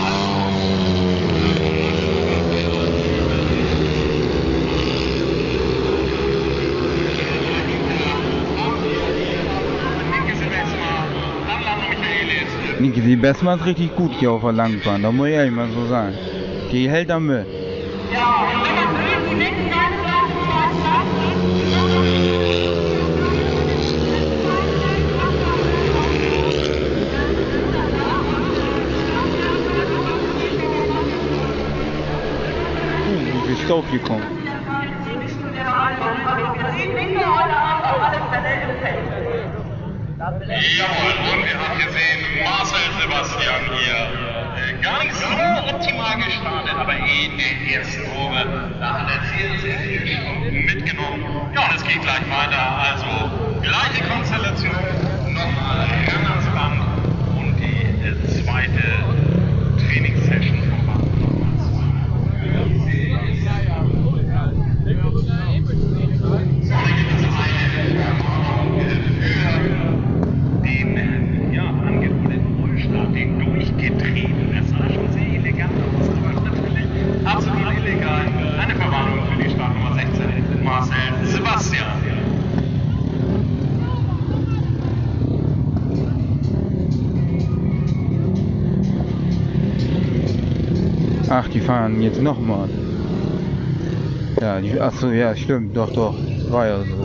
Linke Silvester, dann Lando Michaelis. Niki, die Bessmann ist richtig gut hier auf der Langbahn, da muss ich ehrlich mal so sagen. Die hält da mit. Ja, viel Staub hier kommt. Jawohl, und wir haben gesehen, Marcel Sebastian hier äh, gar nicht so optimal gestartet, aber in der ersten Probe, da hat er sehr, sehr viel mitgenommen. Ja, und es geht gleich weiter. Also gleiche Konstellation, nochmal ran ans Band und die äh, zweite Trainingssession fahren jetzt nochmal. Ja, die, ach so, ja, stimmt, doch, doch, war ja so.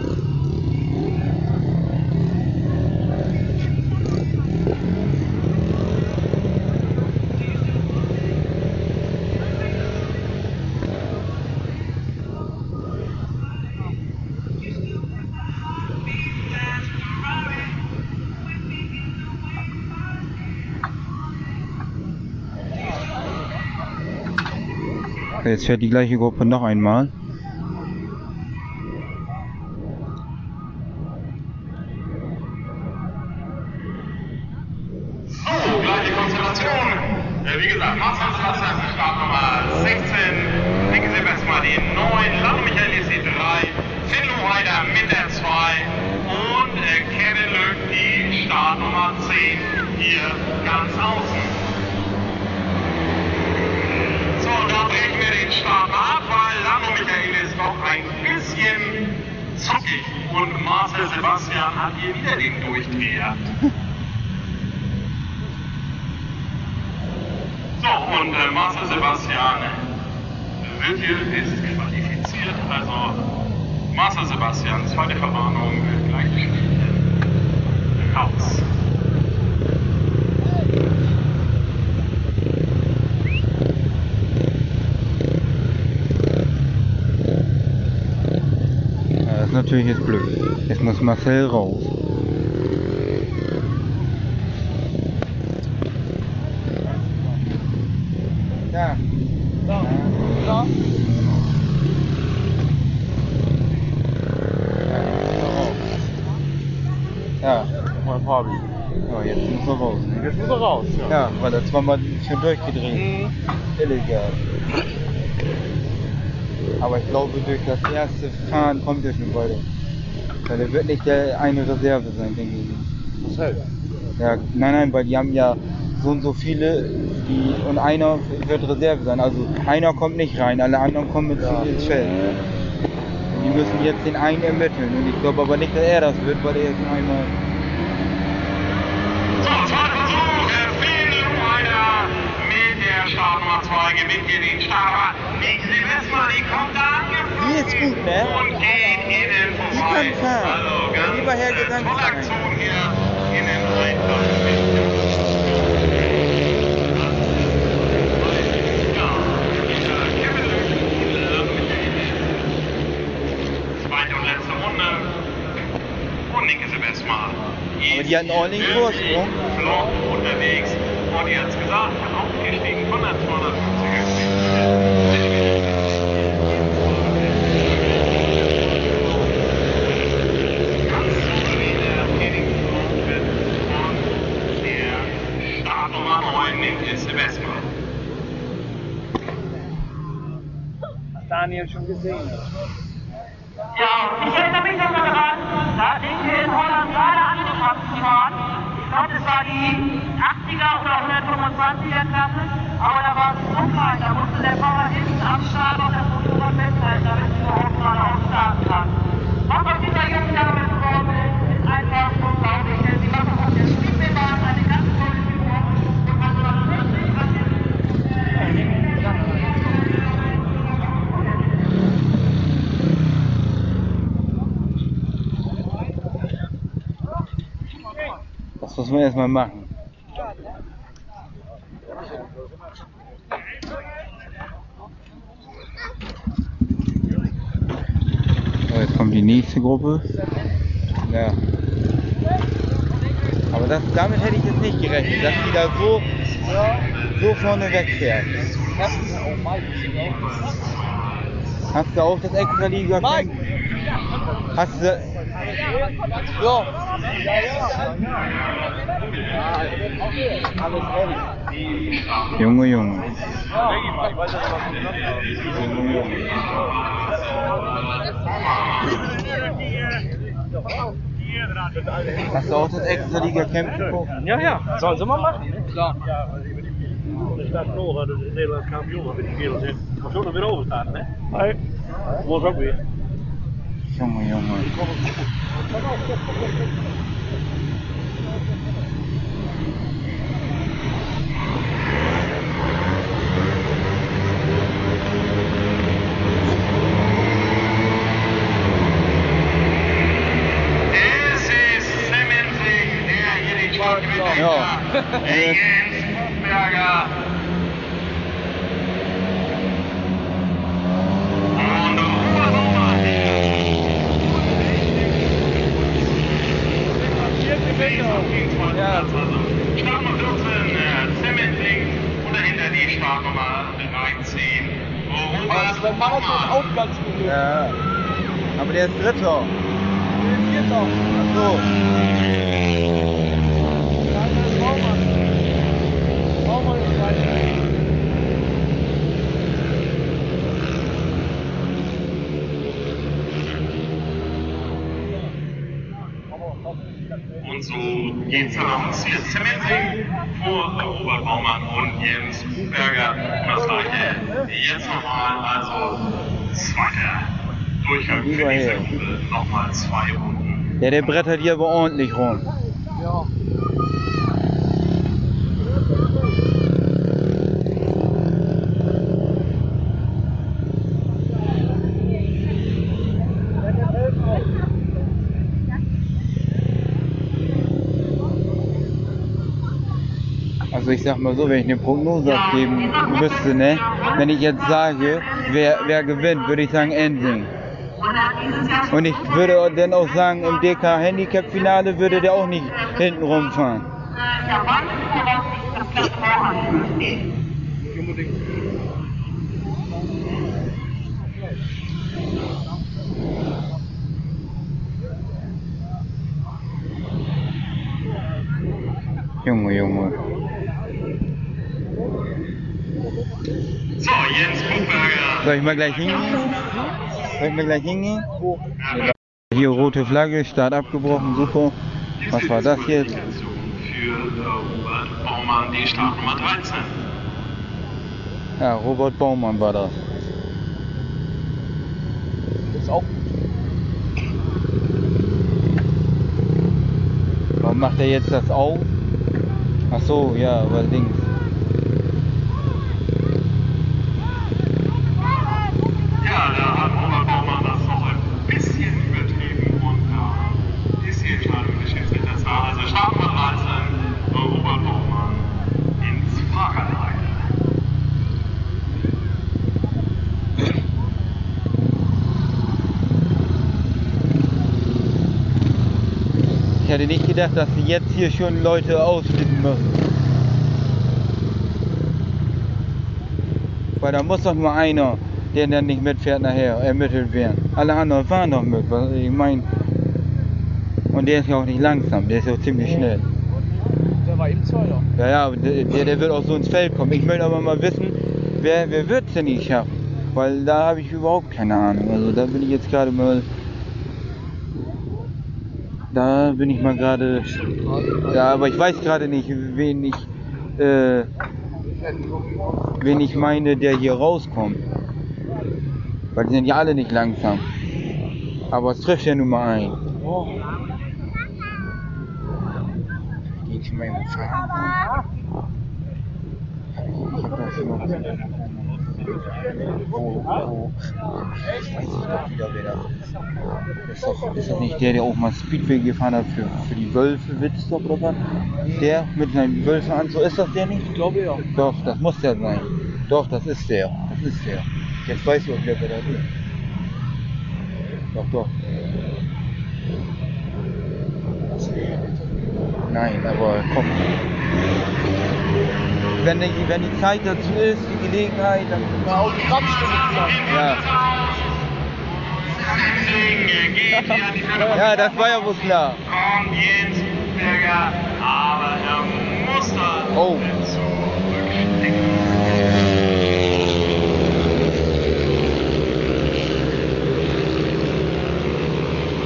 Jetzt fährt die gleiche Gruppe noch einmal. So, gleiche Konstellation. Äh, wie gesagt, ist Startnummer 16. Denken Sie erstmal die 9, Lando Michaelis die 3, Finn Lohreider mit der 2 und äh, Kevin die Startnummer 10 hier zuckig und Marcel Sebastian hat hier wieder den Durchdreher. So, und äh, Marcel Sebastian wird hier disqualifiziert. Also Marcel Sebastian, zweite Verwarnung, äh, gleich Spiel. Aus. Natürlich jetzt blöd. Jetzt muss Marcel raus. Ja. Ja. Ja. Ja. Mein Fabi. Ja, jetzt muss er raus. Jetzt muss er raus. Ja. Ja, weil das war mal schön durchgedreht. Illegal. Aber ich glaube, durch das erste Fahren kommt er schon weiter. Weil er wird nicht der eine Reserve sein, denke ich. Was hält? Ja, nein, nein, weil die haben ja so und so viele, die und einer wird Reserve sein. Also einer kommt nicht rein, alle anderen kommen mit Ja. ins Feld. Die müssen jetzt den einen ermitteln. Und ich glaube aber nicht, dass er das wird, weil er jetzt einmal. So, zweiter Versuch, äh, Finn Lohreider mit der Startnummer 2 gewinnt hier den Start. Aber nicht Silvester, die kommt da angeflogen. Die ist gut, ne? Und geht innen Die vorbei. kann fahren. Also ganz Lieber Herr Gesang tolle. Aktion hier innen einfach. Silvesma. Aber die hatten ordentlichen Vorsprung. Flop unterwegs. Und die hat's gesagt, aufgestiegen angestiegen, 100, 250 Daniel schon gesehen. Ja, ich erinnere mich noch daran, da sind wir in Holland gerade angeschafft worden. Ich glaube, es war die 80er oder 100 Klasse, aber da war es so kalt, da musste der Fahrer hinten am Start auf das Motorrad festhalten, damit es überhaupt geradeaus starten kann. Was aus dieser jungen Dame geworden ist, ist einfach unglaublich, denn sie machen auf der Spielbahn eine ganz tolle Figur und man soll wirklich Das müssen wir erstmal machen. So, jetzt kommt die nächste Gruppe. Ja. Aber das, damit hätte ich jetzt nicht gerechnet, dass die da so, so vorne wegfährt. Hast du auch das extra Liga? Hast du. Ja. Junge, Junge. Junge, Junge. Hast du auch das extra Liga Camp geguckt? Ja, ja, sollen sie mal machen. Ne? Klar. Staat nog dat het Nederlands kampioen, weet ik veel. hè. Maar nog weer overstaan, hè? Nee. Was ook weer. Junge, Junge. Ja. Gegen Berger. Und Robert Baumann. Ja. Startnummer 14, äh, Semmensing. Und dahinter die Startnummer 13, Robert Baumann. auch ganz gut. Ja. Aber der ist Dritter. Ach so. Und so geht's dann am Ziel Semmensing vor Robert Baumann und Jens Buchberger. Und das gleiche jetzt nochmal, also zweiter Durchgang für diese. Gruppe. Nochmal zwei Runden. Ja, der brettert hier aber ordentlich rum. Also ich sag mal so, wenn ich eine Prognose abgeben müsste, ne? Wenn ich jetzt sage, wer, wer gewinnt, würde ich sagen Ensing. Und ich würde dann auch sagen, im DK Handicap Finale würde der auch nicht hinten rumfahren. Junge, Junge. So, Jens Buchberger. Soll ich mal gleich hingehen? Soll ich mal gleich hingehen? Hier rote Flagge, Start abgebrochen, super. Was war das jetzt? Für Robert Baumann die Startnummer 13. Ja, Robert Baumann war das. Das ist auch Warum macht er jetzt das auf? Ach so, ja, aber links. Ja, da hat Robert Baumann das noch ein bisschen übertrieben und da ist hier schade mit der Schiedsrichter. Das war also Startnummer 13, Robert Baumann ins Fahrerlager. Ich hätte nicht gedacht, dass sie jetzt hier schon Leute ausflippen müssen. Weil da muss doch nur einer, der dann nicht mitfährt, nachher ermittelt werden. Alle anderen fahren doch mit. was- Ich meine. Und der ist ja auch nicht langsam, der ist ja auch ziemlich schnell. Der war eben Zweiter. Ja, ja, der der wird auch so ins Feld kommen. Ich möchte aber mal wissen, wer, wer wird es denn nicht schaffen? Weil da habe ich überhaupt keine Ahnung. Also da bin ich jetzt gerade mal. Da bin ich mal gerade. Ja, aber ich weiß gerade nicht, wen ich. Äh, wen ich meine, der hier rauskommt. Weil die sind ja alle nicht langsam. Aber es trifft ja nun mal ein. Geht zu meinem Fahrrad. Ich hab das immer. Wo, wo, ich weiß nicht doch wieder, wer das ist. Ist, doch, ist nicht der, der auch mal Speedway gefahren hat für, für die Wölfe, Witzstock oder was? Der mit seinen Wölfen an, so ist das der nicht? Ich glaube ja. Doch, das muss der sein. Doch, das ist der. Das ist der. Jetzt weiß ich auch wieder, wer das ist. Doch, doch. Nein, aber komm. Wenn die, wenn die Zeit dazu ist, die Gelegenheit, dann mal Autogrammstunde Ja. ja, das war ja wohl klar. Kommt Jens Berger, aber er muss da Oh.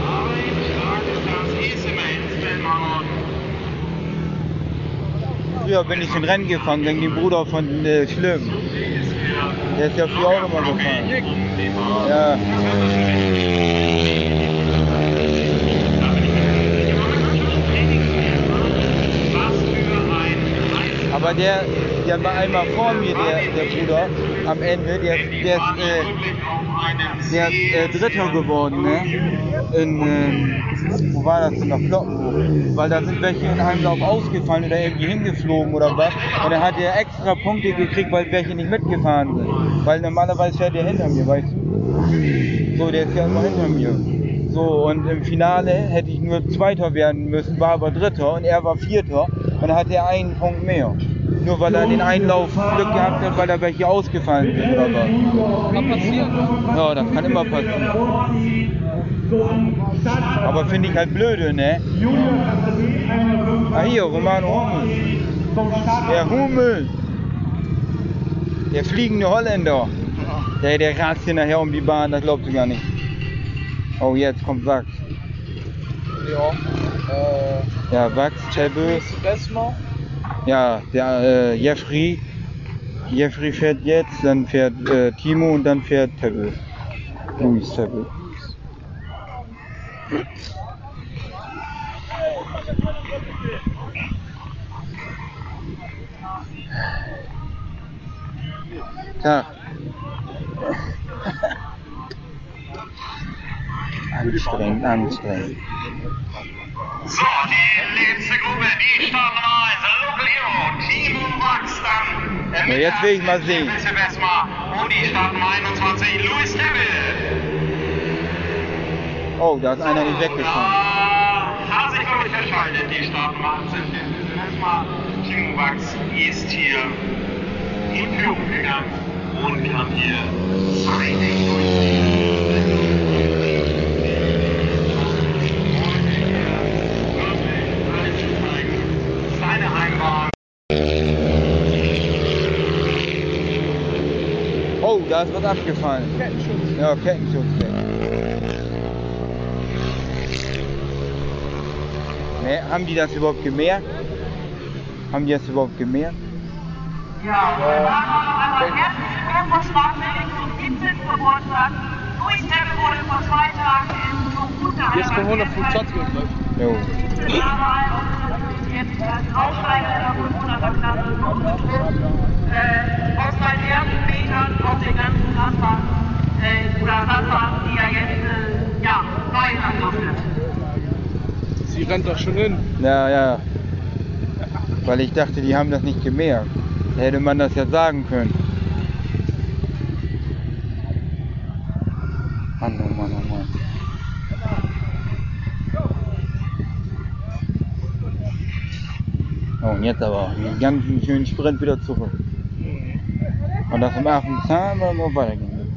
Aber ich sage, das ist immense, wenn man Früher bin ich in Rennen gefahren gegen den Bruder von äh, Schlimm. Der ist ja früher auch immer gefahren. Ja. Aber der, der war einmal vor mir, der, der Bruder, am Ende, der, der ist, äh, der ist äh, Dritter geworden, ne? In, ähm, wo war das denn noch? Kloppenburg. Weil da sind welche in einem Lauf ausgefallen oder irgendwie hingeflogen oder was. Und dann hat er extra Punkte gekriegt, weil welche nicht mitgefahren sind. Weil normalerweise fährt der hinter mir, weißt du? So, der ist ja immer hinter mir. So, und im Finale hätte ich nur Zweiter werden müssen, war aber Dritter und er war Vierter und dann hat er einen Punkt mehr. Nur weil er den Einlauf Glück gehabt hat, weil da welche ausgefallen sind oder was. Kann passieren. Ja, das kann immer passieren. Aber finde ich halt blöde, ne? Ah hier, Romano Hummel. Der Hummel. Der fliegende Holländer. Der, der rast hier nachher um die Bahn, das glaubst du gar nicht. Oh, jetzt kommt Wachs. Ja. Äh, Ja, Wachs, Tebbe. Ja, der äh, Jeffrey. Jeffrey fährt jetzt, dann fährt äh, Timo und dann fährt Tebbe. Luis Tebbe. Tag. Anstrengend, anstrengend. So, die letzte Gruppe, die starten rein. Local Hero, Timo Max, dann. äh, Ja, jetzt will ich mal sehen. Und die starten 21, Louis Devil. Oh, da ist einer nicht weggefahren. Da hat sich, glaube ich, verschaltet. Die starten 18, Mitte Besma. Timo Max ist hier in Führung gegangen und kann hier zeitig durchziehen. Seine Heimbahn. Ist was abgefallen. Kettenschutz. Ja, Kettenschutz. Ne, haben die das überhaupt gemerkt? Haben die das überhaupt gemerkt? Ja, noch einmal herzlichen nachträglich zum 17. Geburtstag. Teppe wurde vor zwei Tagen in Tokuta Jetzt kommen 125 und gleich. Jo. und jetzt als Aussteiger der 500er Klasse äh, aus seinen ersten Metern auf den ganzen Radbahn äh, oder Radbahn, die er jetzt äh, ja, neu angeführt. Sie rennt doch schon hin. Ja, ja. Weil ich dachte, die haben das nicht gemerkt. Da hätte man das ja sagen können. Mann, oh Mann, oh Mann. Oh, und jetzt aber einen ganzen schönen Sprint wieder zurück. Und das im Affenzahn oder wo weitergehen wird.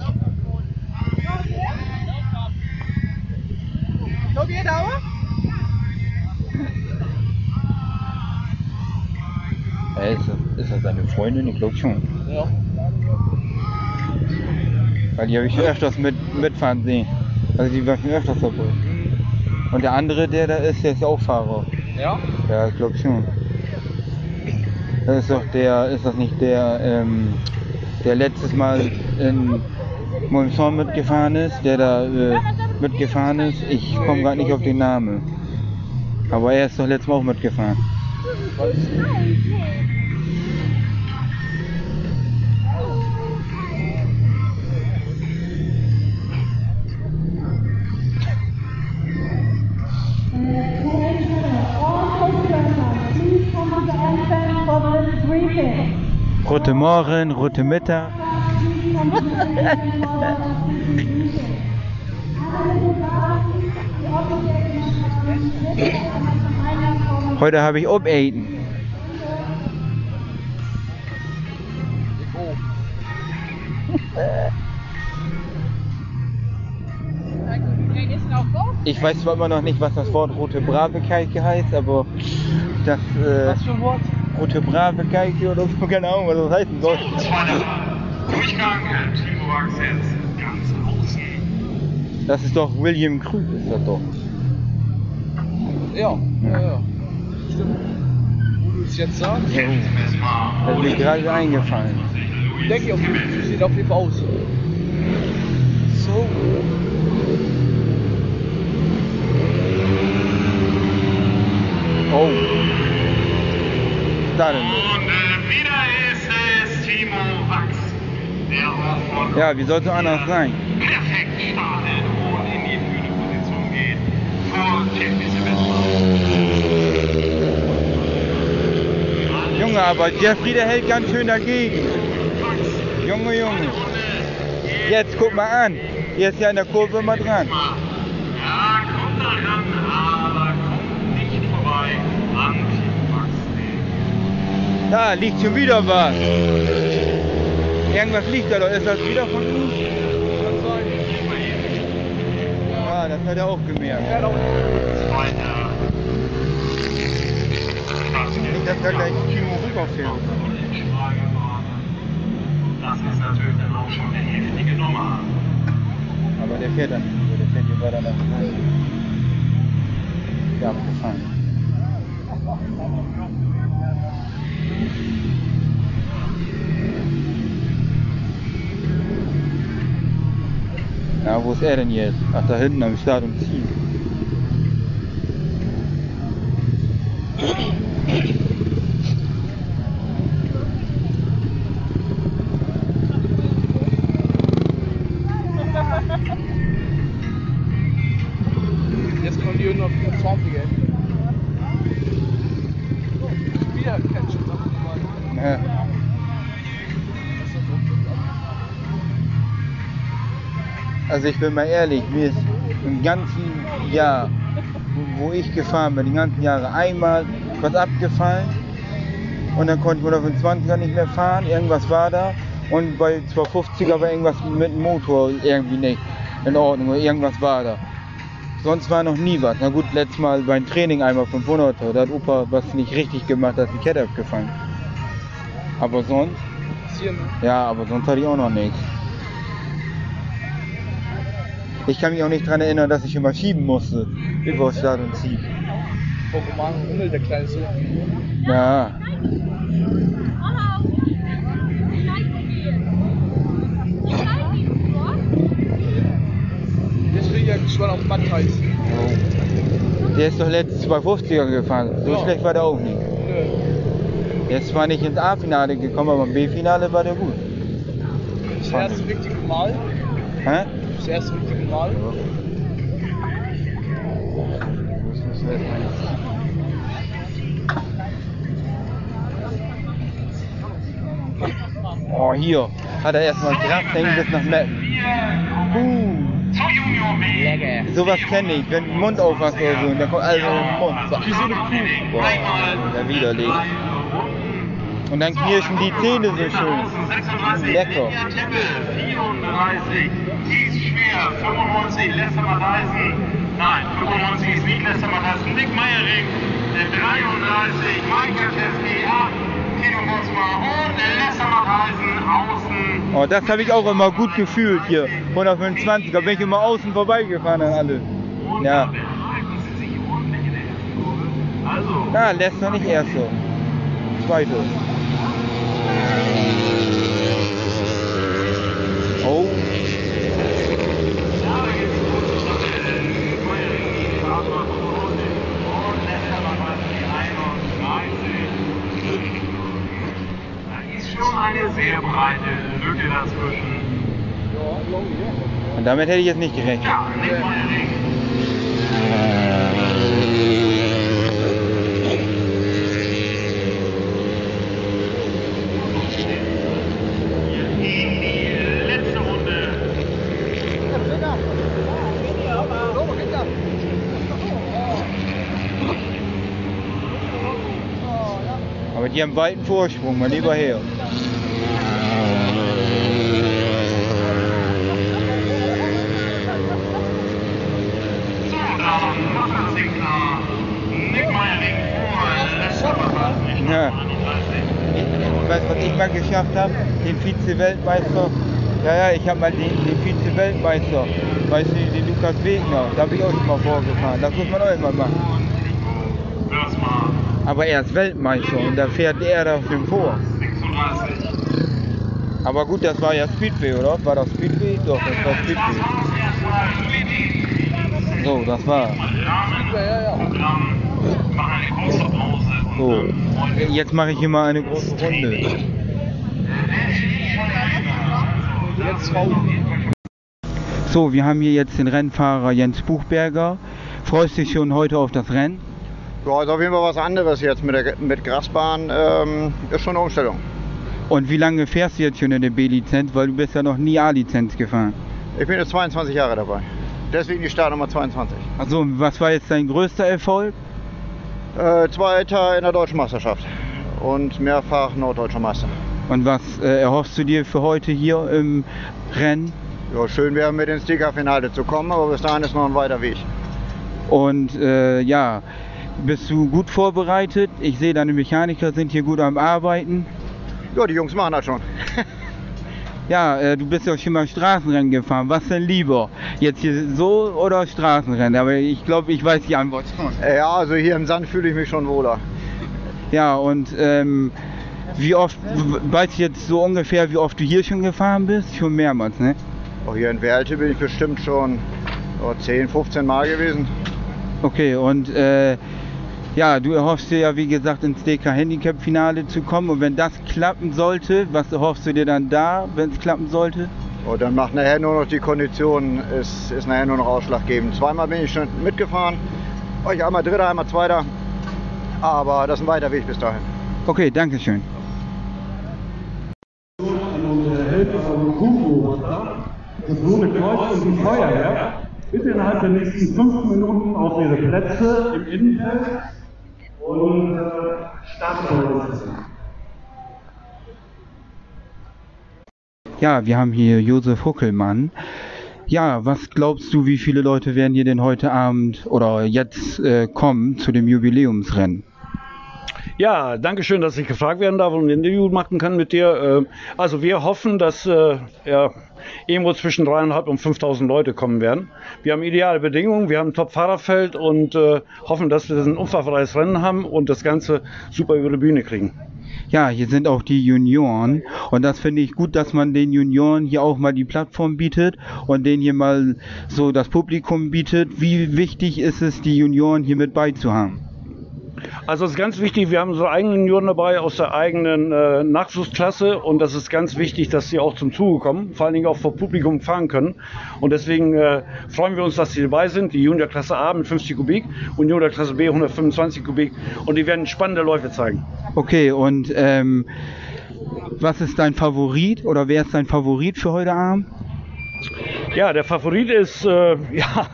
Nog weer douwen? Ja, ist, das, ist das seine Freundin? Ich glaube schon. Ja. Weil die habe ich öfters mit, mitfahren sehen. Also die war schon öfters dabei. Und der andere, der da ist, der ist auch Fahrer. Ja? Ja, ich glaube schon. Das ist doch der, ist das nicht der, ähm, der letztes Mal in Monson mitgefahren ist, der da äh, mitgefahren ist. Ich komme gerade nicht auf den Namen. Aber er ist doch letztes Mal auch mitgefahren. Rote Morgen, rote Mittag. Heute habe ich Obeten. Ich weiß zwar immer noch nicht, was das Wort rote Brave Geige heißt, aber das äh, Was für ein Wort? Rote Brave Geige oder so, keine Ahnung, was das heißen soll. Zweiter Durchgang, äh, Timo Wachs jetzt ganz außen. Das ist doch William Krug, ist das doch. Ja, ja, ja. Stimmt. Wo du es jetzt sagst, Ja. Das ist mir gerade eingefallen. denke ich auf jeden Fall. Sieht auf jeden Fall aus. So. Oh. Da denn? Und äh, wieder ist es Timo Wachs, der auch von Ja, wie sollte anders sein? perfekt startet und in die Führungsposition geht. Vor Champions Junge, aber Jeffrey, der hält ganz schön dagegen. Junge, Junge. Jetzt guck mal an. Hier ist ja in der Kurve immer dran. Ja, kommt da ran, aber kommt nicht vorbei an Timo Wachs. Da liegt schon wieder was. Irgendwas liegt da doch. Ist das wieder von ihm? Ja, das hat er auch gemerkt. Nicht, dass da gleich Timo rüberfährt. Das ist natürlich dann auch schon eine heftige Nummer. Aber der fährt dann nicht so. Der fährt hier weiter nach vorne. Ja, abgefahren. Ja, wo ist er denn jetzt? Ach, da hinten am Start und Ziel. Also ich bin mal ehrlich, mir ist im ganzen Jahr, wo ich gefahren bin, die ganzen Jahre einmal was abgefallen und dann konnte ich mit dem 20er nicht mehr fahren, irgendwas war da und bei 250er war irgendwas mit dem Motor irgendwie nicht in Ordnung oder irgendwas war da. Sonst war noch nie was. Na gut, letztes Mal beim Training einmal 500er, da hat Opa was nicht richtig gemacht, da ist die Kette abgefallen. Aber sonst, ja, aber sonst hatte ich auch noch nichts. Ich kann mich auch nicht daran erinnern, dass ich immer schieben musste. Über Start und Ziel. Vor Roman Hummel, der kleine Sohn. Ja. Jetzt bin ich ja gespannt auf Bad Heiß. Der ist doch letztes 250er gefahren. So Ja. schlecht war der auch nicht. Nö. Der ist zwar nicht ins A-Finale gekommen, aber im B-Finale war der gut. Das erste richtige Mal. Hä? Das erste richtige Mal. Oh, hier hat er erstmal Kraft, hängt bis nach Meppen. Uh. Lecker. sowas kenne ich, wenn den Mund aufmacht oder so, und dann kommt alles in den Mund. So. Wie so eine Kuh. Boah, der widerlich. Und dann knirschen die Zähne so schön. 36, Lecker. Lydia Tippel, 34, Thies Schwer, 95, Lester Matheisen, nein, 95 ist nicht Lester Matheisen, Nick Meiering, der 33, Mike Kaczewski, Oh, das habe ich auch immer gut gefühlt hier. 125, da bin ich immer außen vorbeigefahren an alle. Ja. Ja, lässt noch nicht erst so. Zweite. Oh. Da ist schon eine sehr breite Lücke dazwischen. Und damit hätte ich jetzt nicht gerechnet. Ja, nicht mal Ding. In die letzte Runde. Aber die haben weiten Vorsprung, mein lieber Herr. Ja. 31. Weißt du, was ich mal geschafft habe? Den Vize-Weltmeister. Ja, ja, ich habe mal den, den Vize-Weltmeister. Weißt du, den Lukas Wegner. Da bin ich auch schon mal vorgefahren. Das muss man auch immer machen. Aber er ist Weltmeister und da fährt er da auf dem Vor. 36. Aber gut, das war ja Speedway, oder? War das Speedway? Doch, das war Speedway. So, das war. So. Jetzt mache ich hier mal eine große Runde. So, wir haben hier jetzt den Rennfahrer Jens Buchberger. Freust dich schon heute auf das Rennen? Ja, ist auf jeden Fall was anderes jetzt mit der mit Grasbahn. Ähm, ist schon eine Umstellung. Und wie lange fährst du jetzt schon in der B-Lizenz? Weil du bist ja noch nie A-Lizenz gefahren. Ich bin jetzt 22 Jahre dabei. Deswegen die Startnummer 22. Also, was war jetzt dein größter Erfolg? Äh, Zweiter in der Deutschen Meisterschaft und mehrfach norddeutscher Meister. Und was äh, erhoffst du dir für heute hier im Rennen? Ja, schön wäre mit ins Sticker-Finale zu kommen, aber bis dahin ist noch ein weiter Weg. Und äh, ja, bist du gut vorbereitet? Ich sehe, deine Mechaniker sind hier gut am Arbeiten. Ja, die Jungs machen das schon. Ja, äh, du bist ja schon mal Straßenrennen gefahren. Was denn lieber? Jetzt hier so oder Straßenrennen? Aber ich glaube, ich weiß die Antwort schon. Ja, also hier im Sand fühle ich mich schon wohler. Ja, und ähm, wie oft, weißt du jetzt so ungefähr, wie oft du hier schon gefahren bist? Schon mehrmals, ne? Auch hier in Werlte bin ich bestimmt schon oh, 10, 15 Mal gewesen. Okay, und äh, ja, du erhoffst dir ja, wie gesagt, ins DK-Handicap-Finale zu kommen. Und wenn das klappen sollte, was erhoffst du dir dann da, wenn es klappen sollte? Und dann macht nachher nur noch die Kondition, ist, ist nachher nur noch ausschlaggebend. Zweimal bin ich schon mitgefahren. Euch einmal Dritter, einmal Zweiter. Aber das ist ein weiter Weg bis dahin. Okay, danke schön. an unsere Helfer von Kubo, das Blume Kreuz und die Feuerwehr, bitte innerhalb der nächsten fünf Minuten auf ihre Plätze im Innenfeld und äh, sitzen. Ja, wir haben hier Josef Huckelmann. Ja, was glaubst du, wie viele Leute werden hier denn heute Abend oder jetzt äh, kommen zu dem Jubiläumsrennen? Ja, danke schön, dass ich gefragt werden darf und ein Interview machen kann mit dir. Äh, Also wir hoffen, dass äh, ja, irgendwo zwischen dreieinhalb und 5.000 Leute kommen werden. Wir haben ideale Bedingungen, wir haben ein Top-Fahrerfeld und äh, hoffen, dass wir ein unfallfreies Rennen haben und das Ganze super über die Bühne kriegen. Ja, hier sind auch die Junioren und das finde ich gut, dass man den Junioren hier auch mal die Plattform bietet und denen hier mal so das Publikum bietet. Wie wichtig ist es, die Junioren hier mit beizuhaben? Also es ist ganz wichtig, wir haben unsere eigenen Junioren dabei aus der eigenen äh, Nachwuchsklasse und das ist ganz wichtig, dass sie auch zum Zuge kommen, vor allen Dingen auch vor Publikum fahren können. Und deswegen äh, freuen wir uns, dass sie dabei sind, die Juniorklasse A mit 50 Kubik und Juniorklasse B 125 Kubik und die werden spannende Läufe zeigen. Okay, und ähm, was ist dein Favorit oder wer ist dein Favorit für heute Abend? Ja, der Favorit ist, äh, ja,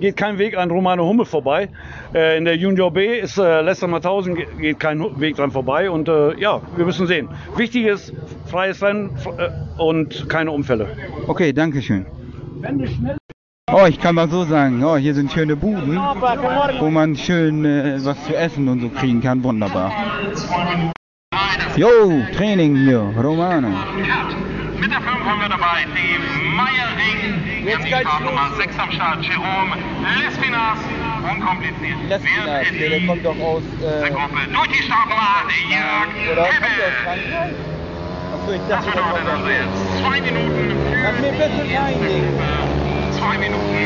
geht kein Weg an Romano Hummel vorbei. Äh, in der Junior B ist äh, Lester Mauthausen, ge- geht kein Weg dran vorbei. Und äh, ja, wir müssen sehen. Wichtig ist, freies Rennen äh, und keine Unfälle. Okay, danke schön. Oh, ich kann mal so sagen, oh, hier sind schöne Buden, wo man schön äh, was zu essen und so kriegen kann. Wunderbar. Jo, Training hier, Romano. Mit der 5 haben wir dabei die Meierring. Wir haben die Startnummer 6 am Start. Jerome Lespinas. Unkompliziert. Lespinas, der, der kommt doch aus. Äh, Gruppe durch die Startnummer. Jörg Oder kommt aus Frankreich? Achso, ich Das dachte, der bedeutet also jetzt zwei Minuten für Lass mir bitte die erste. Zwei Minuten.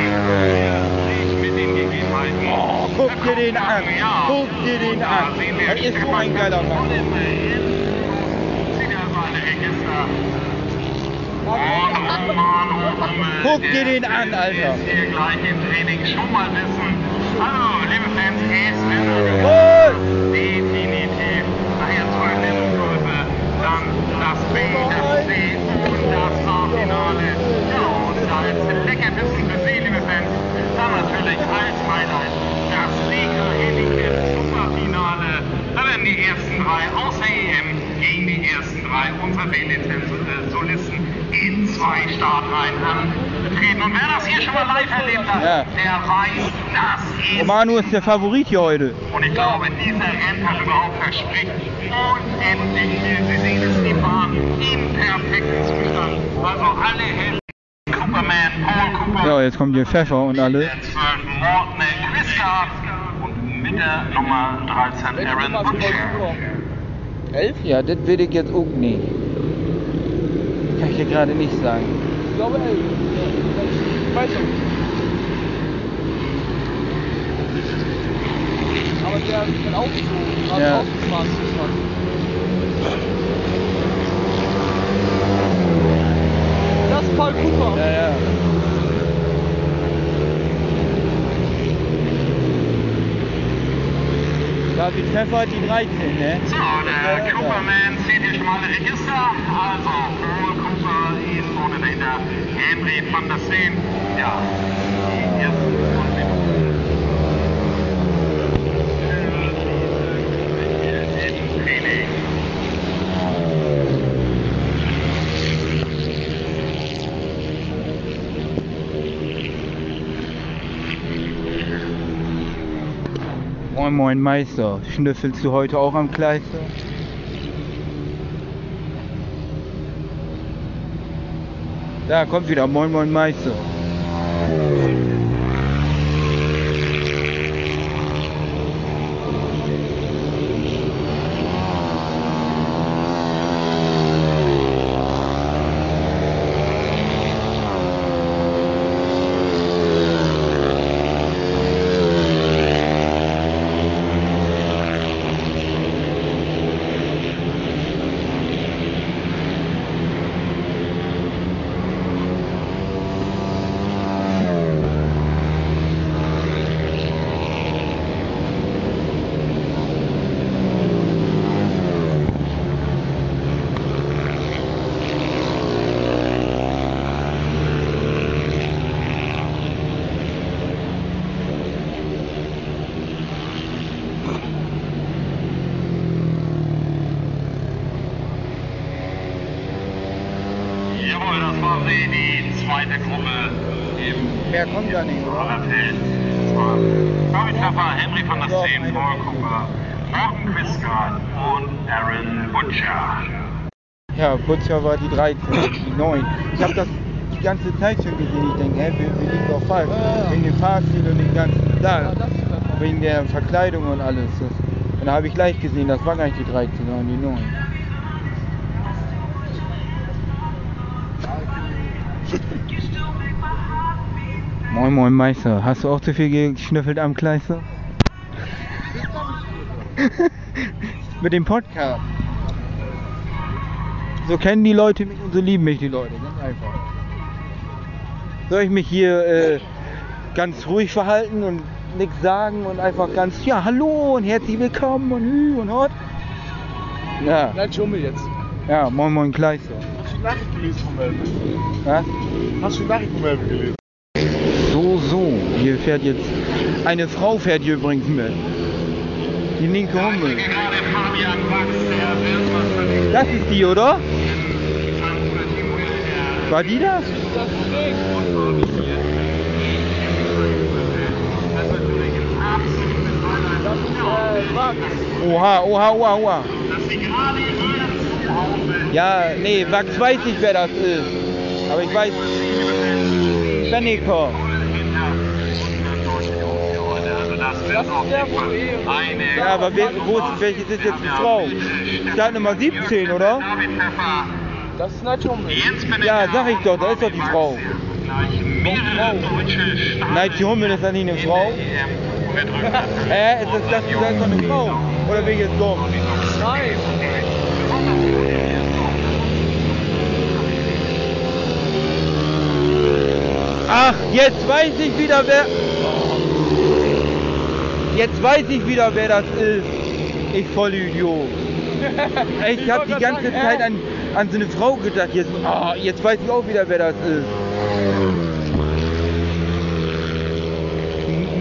Ich mit den Gegebenheiten. Oh, guck dir den an. Guck dir den an. Das ist so ein geiler Mann. Zieht er seine Register. Guck dir den an, Alter. Ist hier gleich im Training schon mal wissen. Hallo, liebe Fans, es Goal! definitiv nachher zur Ernennungsgruppe dann das B, das C und das A-Finale. Ja, und als Leckerbissen für Sie, liebe Fans, dann natürlich als Highlight das Liga Werden die ersten drei aus der EM gegen die ersten drei unserer B-Lizenz-Solisten in zwei Startreihen antreten. Und wer das hier schon mal live erlebt hat, Ja. der weiß, das ist Romano ist der Favorit hier heute. und ich glaube, dieser Renntag überhaupt verspricht unendlich viel. Sie sehen es, die Bahn im perfekten Zustand. Also alle Helden. Cooperman, Paul Cooper. Ja, jetzt kommt hier Pfeffer und alle. 12 Morten Quista und mit der Nummer 13 Aaron Butcher. Elf? Ja, das will ich jetzt auch nicht. Kann ich dir gerade nicht sagen. Ich glaube elf. Ich weiß nicht. Aber der ist so. Gerade Ja. man. Das ist Paul Cooper. Ja, ja. Pfeffer hat die 13, ne? So, der Cooperman zieht hier schon mal ein Register. Also, Paul Cooper ist vorne dahinter. Henry van der Steen. Ja, die ersten Minuten. Im Training. Moin Moin Meister, schnüffelst du heute auch am Kleister? Da kommt wieder Moin Moin Meister. Jawohl, das war sie, die zweite Gruppe Henry der Steen, Paul Cooper, und Aaron Butcher. Ja, Butcher war die 13, die 9. Ich habe das die ganze Zeit schon gesehen. Ich denke, hä, wir, wir liegen doch falsch. Wegen dem Fahrstil und dem ganzen da. Wegen der Verkleidung und alles. Und da habe ich gleich gesehen, das war gar nicht die 13, sondern die 9. Moin Moin Meister, hast du auch zu viel geschnüffelt am Kleister? Mit dem Podcast. So kennen die Leute mich und so lieben mich die Leute, ganz einfach. Soll ich mich hier äh, ganz ruhig verhalten und nichts sagen und einfach ganz, ja, hallo und herzlich willkommen und hü und hot? Ja, Nein, Schummel jetzt. ja, moin moin Kleister. Hast du die Nachricht gelesen von Melvin? Was? Hast du die Nachricht von Melvin gelesen? Hier fährt jetzt, eine Frau fährt hier übrigens mit. Die linke Hummel. Das ist die, oder? War die das? Oha, oha, oha, oha. Ja, nee, Wachs weiß ich, wer das ist. Aber ich weiß. Benniker. Ja, aber wer, wo ist, welches ist jetzt die Frau? Start Nummer 17, oder? Das ist Hummel. Ja, sag ich doch, da ist doch die Frau. Night Hummel ist das nicht eine Frau? Hä, ist das, das, das ist doch eine Frau? Oder bin ich jetzt dumm? Nein. Ach, jetzt weiß ich wieder, wer. Jetzt weiß ich wieder, wer das ist. Ich Vollidiot. Ich habe die ganze Zeit an, an so eine Frau gedacht. Jetzt, ah, jetzt weiß ich auch wieder, wer das ist.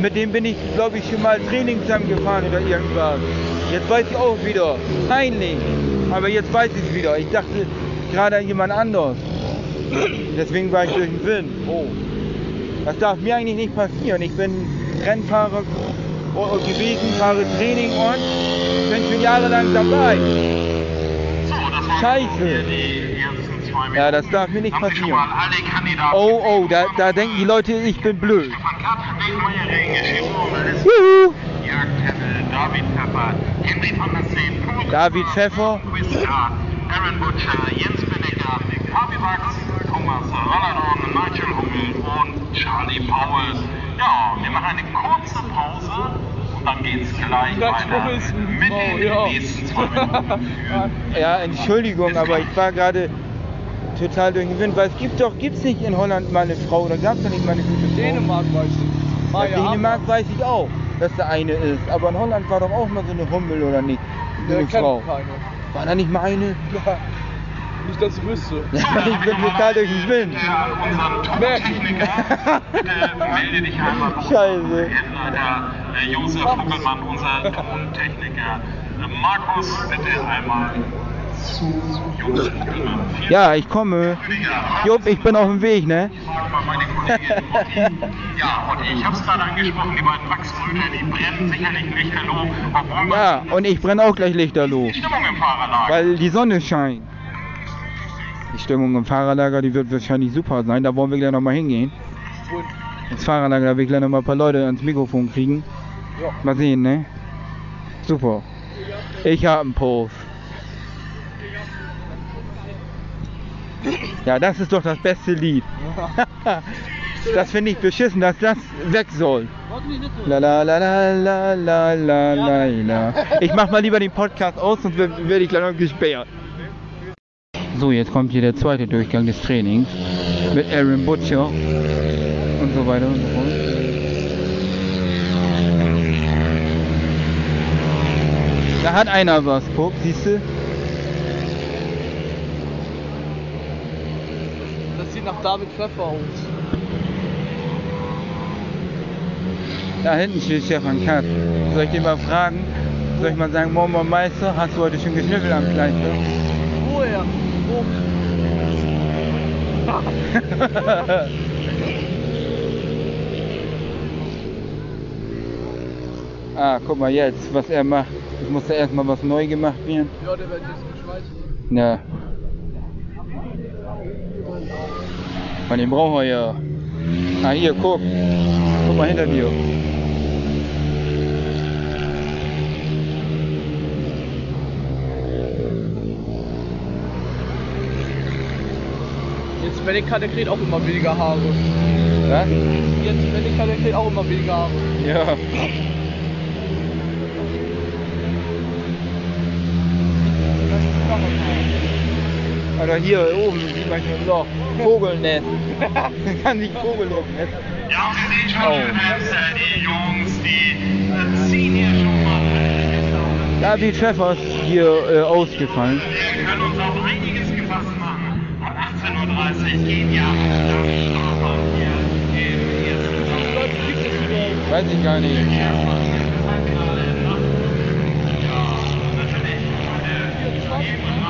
Mit dem bin ich, glaube ich, schon mal Training zusammengefahren oder irgendwas. Jetzt weiß ich auch wieder. Peinlich. Aber jetzt weiß ich es wieder. Ich dachte gerade an jemand anders. Deswegen war ich durch den Wind. Oh. Das darf mir eigentlich nicht passieren. Ich bin Rennfahrer gewesen, fahre Training und bin schon jahrelang dabei. Scheiße. Ja, das darf mir nicht passieren. Oh, oh, da, da denken die Leute, ich bin blöd. Juhu. David Pfeffer, Henry van der Seen, Paul David Pfeffer. Aaron Butcher, Jens Benecker, Fabi Wachs, Thomas Rolladon, Nigel Hummel und Charlie Powell. Ja, wir machen eine kurze Pause und dann geht's gleich weiter mit den nächsten zwei Minuten. Ja, Entschuldigung, aber ich war gerade total durch den Wind, weil es gibt doch, gibt's nicht in Holland mal eine Frau oder gab's da nicht mal eine gute Frau? Dänemark weiß ich. Ja, Maya Dänemark weiß ich auch, dass da eine ist, aber in Holland war doch auch mal so eine Hummel oder nicht? So Der eine Frau. keine. War da nicht mal eine? Ja. Nicht, dass ich wüsste. ich bin total durch den Wind. Unseren Tontechniker, bitte melde dich einmal bei Scheiße. Headleiter äh, Josef Huckelmann, unser Tontechniker. Äh, Markus, bitte einmal Ja, ich komme. Jupp, ich bin auf dem Weg, ne? Ja, Otti, ich habe es gerade angesprochen, die beiden Wachsbrüder, die brennen sicherlich lichterloh, Ja, und ich brenne auch gleich Lichterloh, die Stimmung im Fahrerlager. weil die Sonne scheint. Die Stimmung im Fahrerlager, die wird wahrscheinlich super sein. Da wollen wir gleich nochmal hingehen. Ins Fahrerlager, da will ich gleich nochmal ein paar Leute ans Mikrofon kriegen. Ja. Mal sehen, ne? Super. Ich hab einen Puff. Ja, das ist doch das beste Lied. das finde ich beschissen, dass das weg soll. La la la la la la la la. Ich mach mal lieber den Podcast aus, sonst werde ich gleich noch gesperrt. So, jetzt kommt hier der zweite Durchgang des Trainings mit Aaron Butcher und so weiter und so fort. Da hat einer was, guck, siehst du? Das sieht nach David Pfeffer aus. Da hinten steht Stefan Katz. Soll ich den mal fragen? Soll ich mal sagen, Momo Meister, hast du heute schon geschnüffelt am Kleister? Woher? Ah, guck mal jetzt, was er macht. Es muss ja erstmal was neu gemacht werden. Ja, der wird jetzt geschweißt. Ja. Man, den brauchen wir ja. Ah, hier, guck. Guck mal hinter dir. Jetzt Medica, der kriegt auch immer weniger Haare. Was? Jetzt Medica, der kriegt auch immer weniger Haare. Ja. Oder hier oben sieht man schon noch Vogelnest. Kann sich Vogelnest. Ja, und Sie sehen schon, äh, die Jungs, die äh, ziehen hier schon mal. David Pfeffer ist hier äh, ausgefallen. Wir können uns auf einiges gefasst machen. Um 18.30 Uhr gehen ja Starter hier im ersten Weiß ich gar nicht.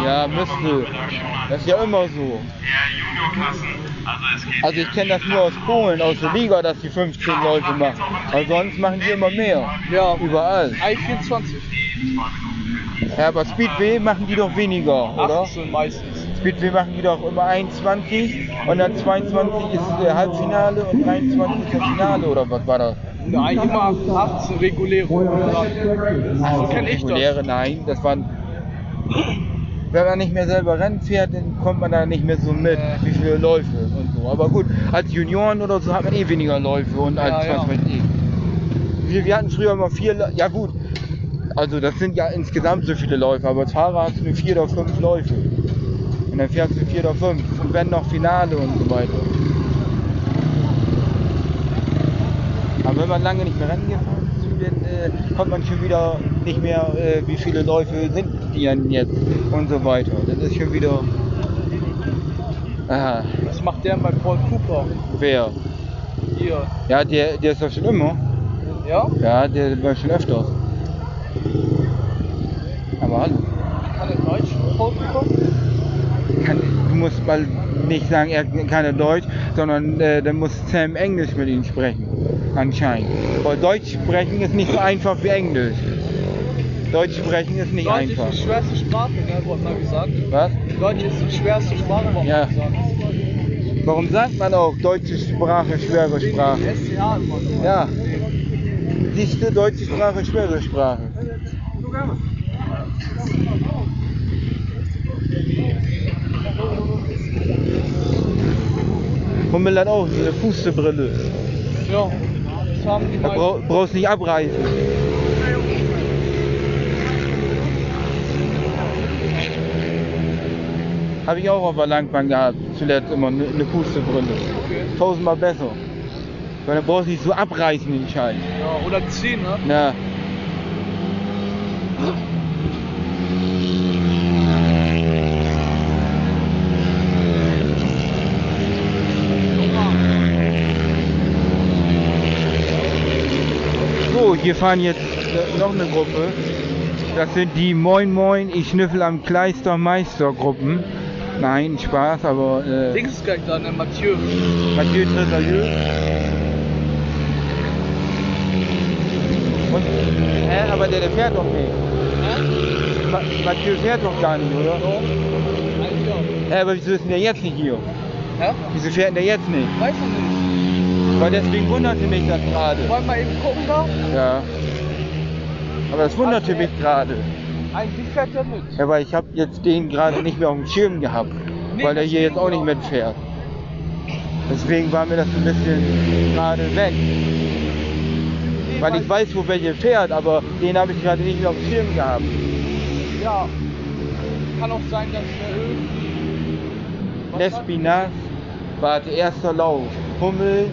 Ja, müsste. Das ist ja immer so. Juniorklassen. Also Also ich kenne das nur aus Polen, aus der Liga, dass die 15 Leute machen. Aber sonst machen die immer mehr. Ja. Überall. I24. Ja, aber Speedway machen die doch weniger, oder? 18 meistens. Speedway machen die doch immer 21 und dann 22 ist der Halbfinale und 23 ist das Finale oder was war das? Nein, immer 18 reguläre. So kenn ich das. Reguläre, nein, das waren. Wenn man nicht mehr selber Rennen fährt, dann kommt man da nicht mehr so mit, wie viele Läufe und so. Aber gut, als Junioren oder so hat man eh weniger Läufe und als Ja, ja. was weiß ich. Wir, wir hatten früher immer vier, Lä- ja gut, also das sind ja insgesamt so viele Läufe, aber als Fahrer hast du nur vier oder fünf Läufe. Und dann fährst du vier oder fünf und wenn noch Finale und so weiter. Aber wenn man lange nicht mehr Rennen gefahren ist, dann äh, kommt man schon wieder nicht mehr, äh, wie viele Läufe sind die denn jetzt und so weiter. Das ist schon wieder. Aha, Was macht der bei Paul Cooper? wer? Hier. Ja, der, der ist doch schon immer. Ja? Ja, der war schon öfters. Aber hallo. Kann er Deutsch? Paul Cooper? Kann, du musst mal nicht sagen, er kann er Deutsch, sondern äh, dann muss Sam Englisch mit ihm sprechen. Anscheinend. Weil Deutsch sprechen ist nicht so einfach wie Englisch. Deutsch sprechen ist nicht Deutsch einfach. ist die schwerste Sprache, ne? Wurde mal gesagt. Was? Deutsch ist die schwerste Sprache, wurde Ja. gesagt. Warum sagt man auch deutsche Sprache, schwere Sprache? Ja. Siehst du, deutsche Sprache, schwere Sprache. Hummel hat auch eine Fußbrille. Ja. Das haben die Da brau brauchst nicht abreißen. Habe ich auch auf der Langbahn gehabt, zuletzt immer eine eine. Tausendmal besser. Weil dann brauchst du nicht so abreißen den Schein. Ja, oder 10, ne? Na. So, hier fahren jetzt noch eine Gruppe. Das sind die Moin Moin, ich schnüffel am Kleister Meister Gruppen. Nein, Spaß, aber äh, ist gleich da, ne? Mathieu. Mathieu Trésalieu. Und, hä, aber der, der fährt doch nicht. Hä? Ma Mathieu fährt doch gar nicht, oder? Ja. Hä, aber wieso ist denn der jetzt nicht hier? Hä? Wieso fährt denn der jetzt nicht? Weiß ich nicht. Weil deswegen wunderte mich das gerade. Wollen wir eben gucken da? Ja. Aber das wunderte mich gerade. Eigentlich fährt er mit. Ja, weil ich habe jetzt den gerade nicht mehr auf dem Schirm gehabt, Nee, weil er hier jetzt auch nicht mitfährt. Deswegen war mir das ein bisschen gerade weg. Weil ich weiß, wo welcher fährt, aber den habe ich gerade nicht mehr auf dem Schirm gehabt. Ja. Kann auch sein, dass wir irgendwie. War- Lespinas, warte, erster Lauf. Hummel,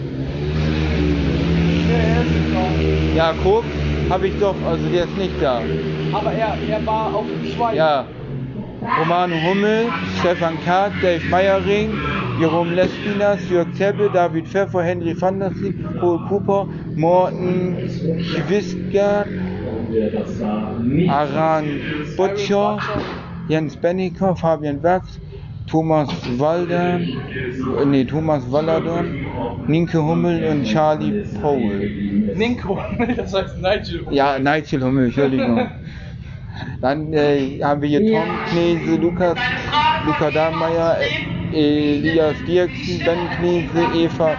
Der erste Lauf. ja, guck, habe ich doch, also der ist nicht da. Aber er, er war auf dem Schwein. Ja, Romano Hummel, Stefan Kart, Dave Meyering, Jerome Lespinas, Jörg Zeppe, David Pfeffer, Henry van der Sien, Paul Cooper, Morten Schwistgard, Aran Butcher, Jens Benniker, Fabian Wachs, Thomas Walder, nee, Thomas Walladon, Ninke Hummel und Charlie Powell. Ninko, das heißt Nigel. Ja, Nigel Hummel, Entschuldigung. Dann äh, haben wir hier Tom Knese, Lukas, Luca Dahmeyer, Elias Dirksen, Ben Knese, Eva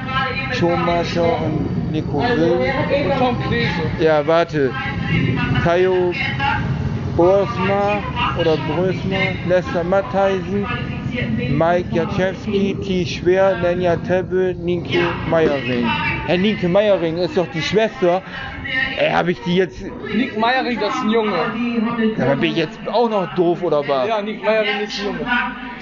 Schomacher und Nico Will. Und Tom Knese. Ja, warte. Tayo Borsma oder Brösma, Lester Mattheisen, Mike Jaczewski, T. Schwer, Lenja Tebbe, Ninke Meyering. Herr Ninke Meyering ist doch die Schwester. Äh, Habe ich die jetzt. Nick Meyering, das ist ein Junge. Aber bin ich jetzt auch noch doof oder was? Ja, Nick Meyering ist ein Junge.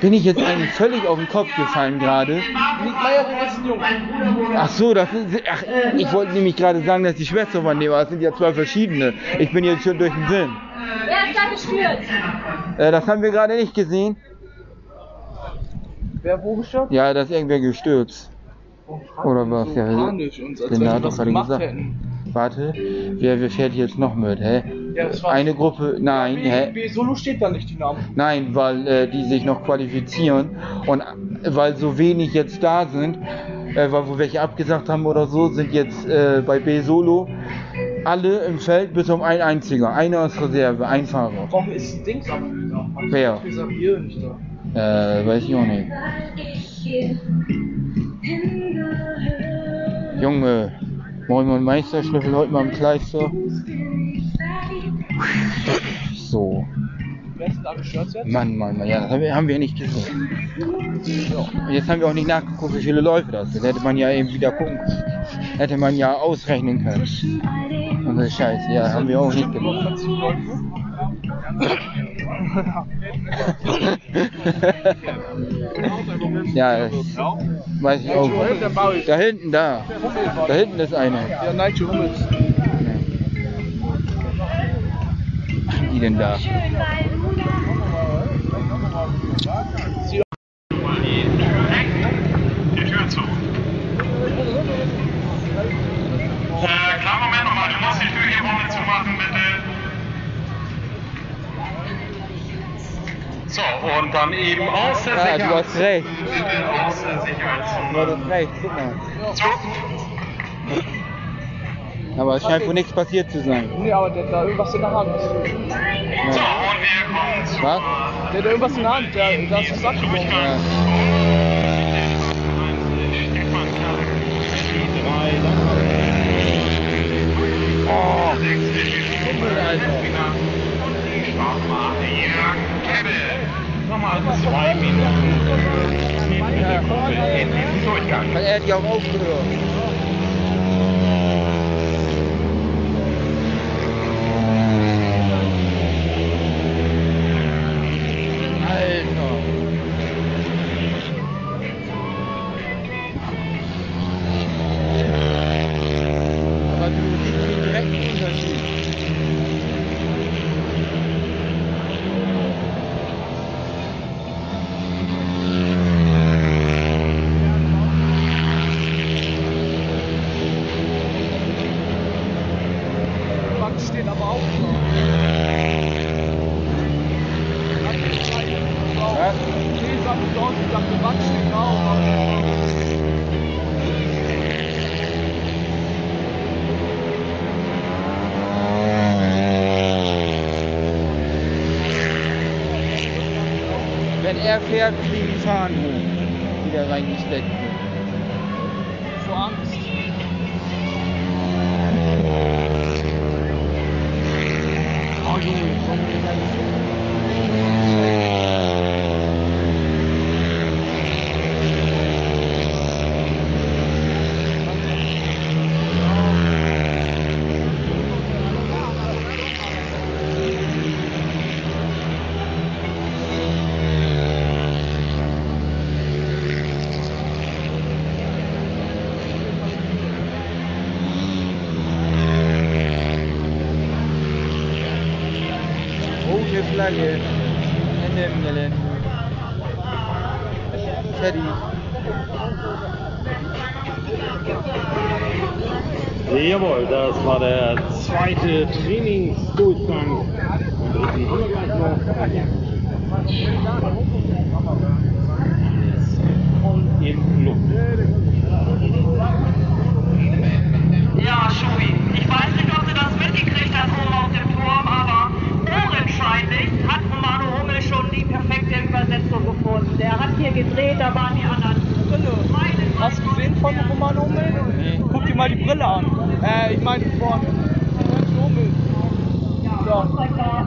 Bin ich jetzt eigentlich völlig auf den Kopf gefallen gerade? Nick Meyering ist ein Junge. Ach so, das ist. Ach, ich wollte nämlich gerade sagen, dass die Schwester von dem war. Das sind ja zwei verschiedene. Ich bin jetzt schon durch den Sinn. Wer ist da gestürzt? Äh, das haben wir gerade nicht gesehen. Wer wo gestört? Ja, da ist irgendwer gestürzt. Oder was? So Ja, panisch uns, als den wenn wir was gemacht gesagt. hätten. Warte, wer, wer fährt jetzt noch mit? Hä? Ja, das war Eine Gruppe, nein, B, hä? B Solo steht da nicht die Namen. Nein, weil äh, die sich noch qualifizieren und äh, weil so wenig jetzt da sind, äh, weil wo welche abgesagt haben oder so, sind jetzt äh, bei B Solo Alle im Feld bis um ein einziger. Einer ist Reserve, ein Fahrer. Warum ist Dings da? Wer? Reservier nicht da. Äh, weiß ich auch nicht. Junge, wollen wir einen Meisterschlüssel heute mal im Kleister? So. Mann, Mann, Mann, ja, das haben wir, haben wir nicht gesehen. Jetzt haben wir auch nicht nachgeguckt, wie viele Läufe das sind. Hätte man ja eben wieder gucken können. Hätte man ja ausrechnen können. Und das scheiße, ja, haben wir auch nicht gemacht. ja, weiß ich auch. Da hinten, da. Da hinten ist einer. Ja, Nigel Hummels. Die denn da? Die Tür zu. Äh, klar, Moment nochmal, du musst die Tür hier vorne zumachen, bitte. So, und dann eben aus der Ah, Sicherheit. du hast recht. Aus der Du Sicherheitszone. hast recht, guck mal. So. Aber es scheint wohl nichts passiert zu sein. Nee, aber der hat da irgendwas in der Hand. So, und wir kommen zu Was? Der hat irgendwas in der Hand, der, der hat das Sack. Ja. Oh, Alter. Nochmal zwei Minuten mit der Kumpel in den Durchgang. Weil er hat ja auch aufgehört. Alter.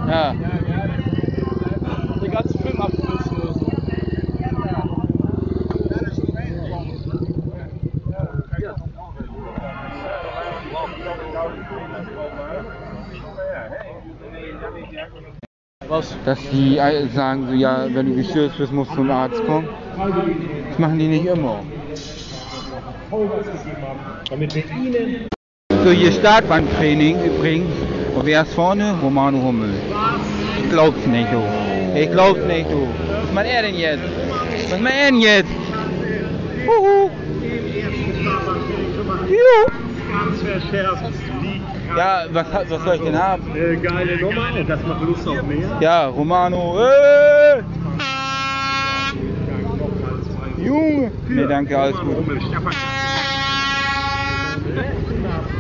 Ja. den ganzen Film abgerissen oder so. Was? Dass die sagen so, ja, wenn du gestürzt bist, musst du zum Arzt kommen. Das machen die nicht immer. Damit mit Ihnen So, hier Startbanktraining übrigens. Und wer ist vorne? Romano Hummel. Ich glaub's nicht, du. Ich glaub's nicht, du. Was macht er denn jetzt? Was macht er denn jetzt? Huhu. Juhu. ganz verschärft Ja, was, hat- was soll ich denn haben? äh, geile Nummer das macht Lust auf mehr. Ja, Romano. Äh. Junge. Nee, danke, alles gut.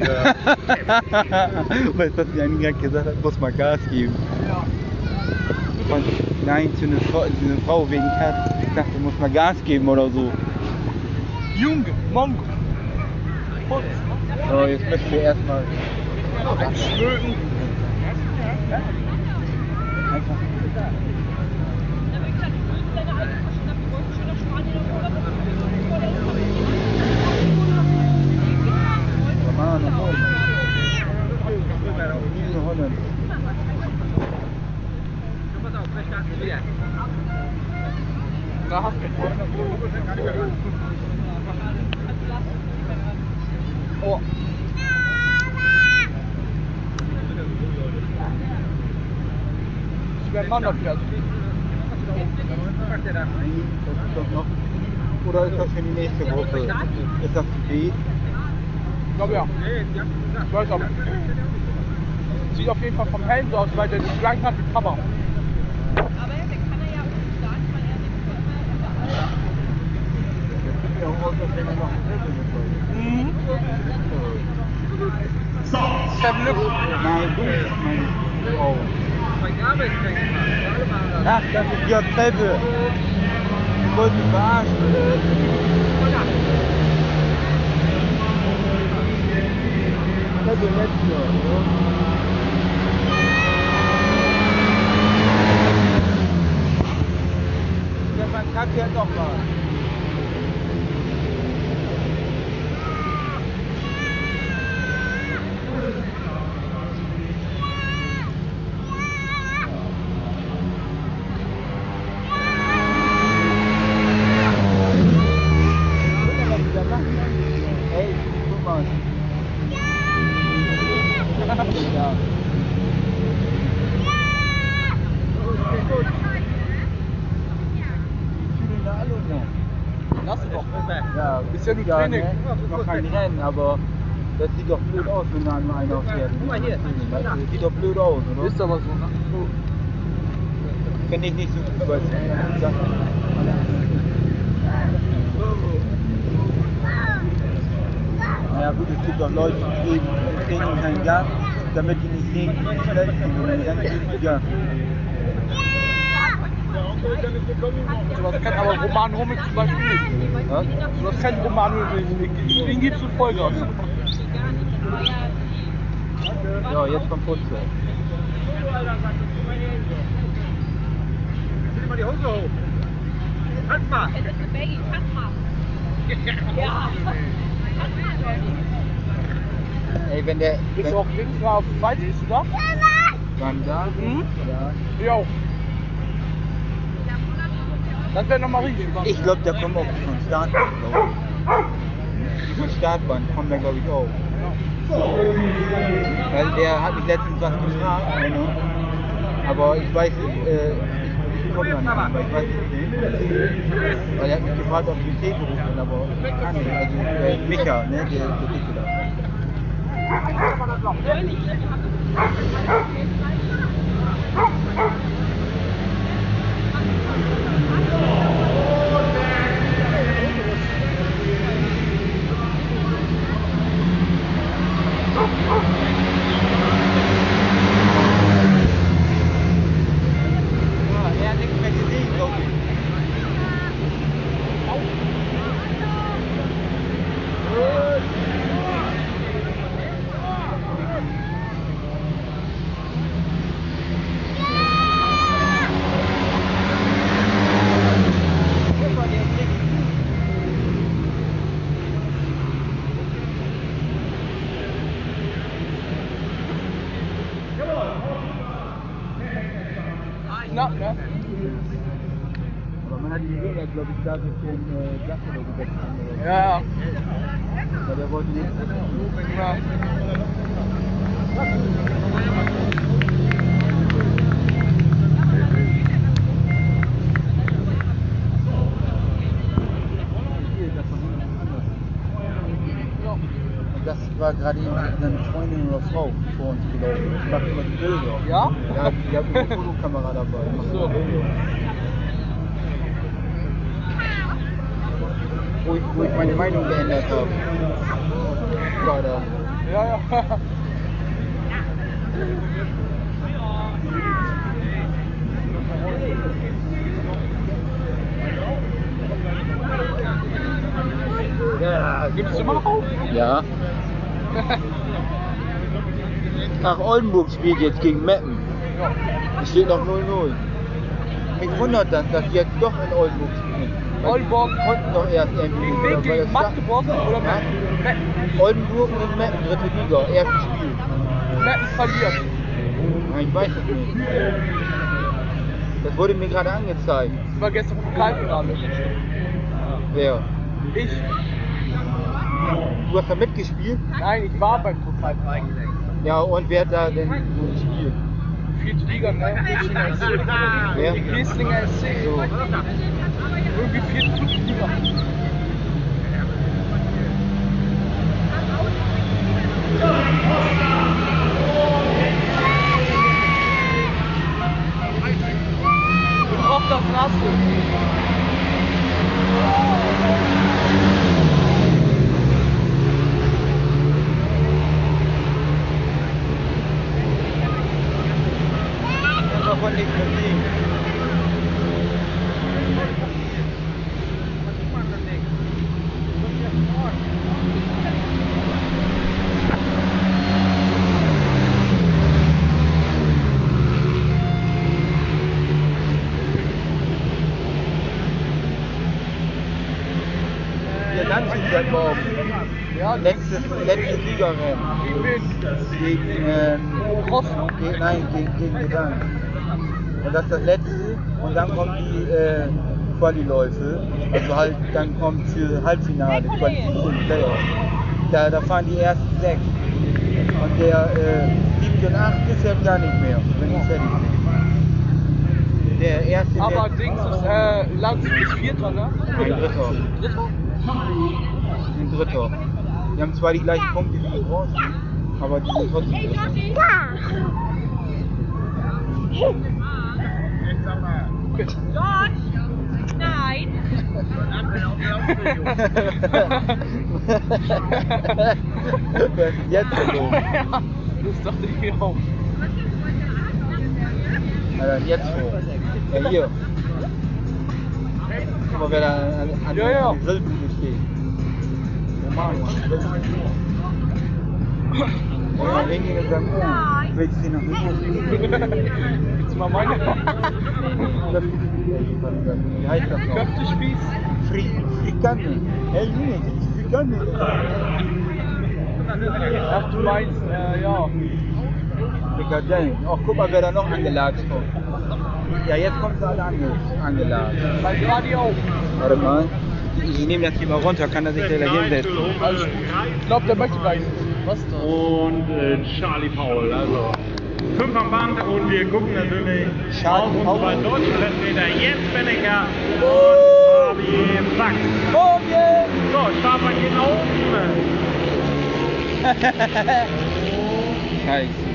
Die eine gerade gesagt hat? Muss mal Gas geben. Und nein, zu einer Frau, zu einer Frau wegen Katz. Ich dachte, muss mal Gas geben oder so. Junge, Mongo. So, jetzt müssen wir erstmal Schmögen. einfach. Romano, Holland. Diese Holland. Da hast du Oh. Ich werde Mann noch fertig. Nein, das ist doch noch. Oder ist das für die nächste Gruppe? Ist das B? Ich glaube ja. Ich weiß aber. Sieht auf jeden Fall vom Helm so aus, weil der die gleichen hat wie Papa. Ja, auch aus, als wenn er noch ein Viertel mitläuft. Mhm. Seven Lip. Nein, du, meine Frau. Ach, das ist Jörg Treppe. Ich wollte mich verarschen. Treppe letzte. Stefan Kack hört doch mal. Ja. Ne? Noch kein Rennen, aber das sieht doch blöd aus, wenn da nur einer fährt. Guck mal hier. Das sieht doch blöd aus, oder? Ist aber so, ne? Finde ich nicht so gut, weil Naja gut, es gibt auch Leute, die geben im Training kein Gas, damit die nicht sehen, wie sie verletzen und dann geben sie Gas. Sowas kennt aber Roman Hummel zum Beispiel nicht. Ja? Sowas kennt Roman Hummel nicht. Den gibst du Vollgas. Ja, jetzt kommt Putze. Zieh mal die Hose hoch. Tanz mal. Ey, wenn der. Bist du auch links mal auf Zeit? Bist du da? Wann da? Mhm. Ja. Ich auch. Das wäre nochmal richtig. Ich glaube, der kommt auch von Startbahn, glaube ich. Die von Startbahn kommen da, glaube ich, auch. Weil der hat mich letztens was gefragt, einer. aber ich weiß nicht, äh, ich, ich komme da nicht ran, weil ich weiß nicht. Weil er hat mich gefragt, ob ich den Tee gerufen aber ich kann nicht. Also äh, Micha, ne, der, der Dicke da. Ja. Ach, Oldenburg spielt jetzt gegen Meppen. Es steht noch 0-0. Mich wundert das, dass die jetzt doch in Oldenburg spielen. Oldenburg konnten doch erst irgendwie. Gegen wen? Gegen Magdeburg oder. Meppen? Oldenburg und Meppen, dritte Liga, erstes Spiel. Meppen verliert. Ich weiß es nicht. Das wurde mir gerade angezeigt. Das war gestern Pokalfinale. Wer? Ich? Du hast da mitgespielt? Nein, ich war beim Pokalfinale. Ja, und wer hat da denn gespielt? Vierte Liga, ne? Gieslinger SC. Wer? Gieslinger SC. So. Irgendwie vierte, fünfte Liga. Und auf das Rasse. Ja, Letztes, letztes Ligarennen. gegen ähm, Rostock. gegen, nein, gegen, gegen Gedank. Und das ist das letzte. Und dann kommen die äh, Quali-Läufe. Also halt, dann kommt für Halbfinale, Qualifizierung, Playoff. Da, da fahren die ersten sechs. Und der äh, siebte und achte fährt gar nicht mehr, wenn die fertig sind. Der erste Aber der, Dings ist, äh, Landshut ist Vierter, ne? ein Dritter. Dritter? Ein Dritter. Die haben zwar die gleichen Punkte wie die Großen, aber die sind trotzdem Dritter. George! Nein! Jetzt los? Das dachte ich mir auch. Alter, jetzt vor. Ja, hier. Guck mal, wer da an, an Ja, ja. der Grillbude steht. Der Manu. Hingehen und sagen, oh, willst du nach Hause? Willst du mal meine? Wie heißt das noch? Köftespieß? Fri Frikanne. Hey Junge, das ist Frikanne. Ach, du meinst, äh, ja. Frikadellen. Ach, guck mal, wer da noch angelatscht kommt. Ja, jetzt kommen sie alle ange angelatscht. Bei auch. Warte mal. Ich nehme das hier mal runter, kann er sich da gleich hinsetzen. Also, ich glaube, der möchte gleich. Da? Und äh, Charlie Paul, also fünf am Band und wir gucken natürlich Charlie auf Paul. unsere deutschen Vertreter Jens Bennecker und Fabian Sachs. So, Startbahn geht nach oben. Scheiße,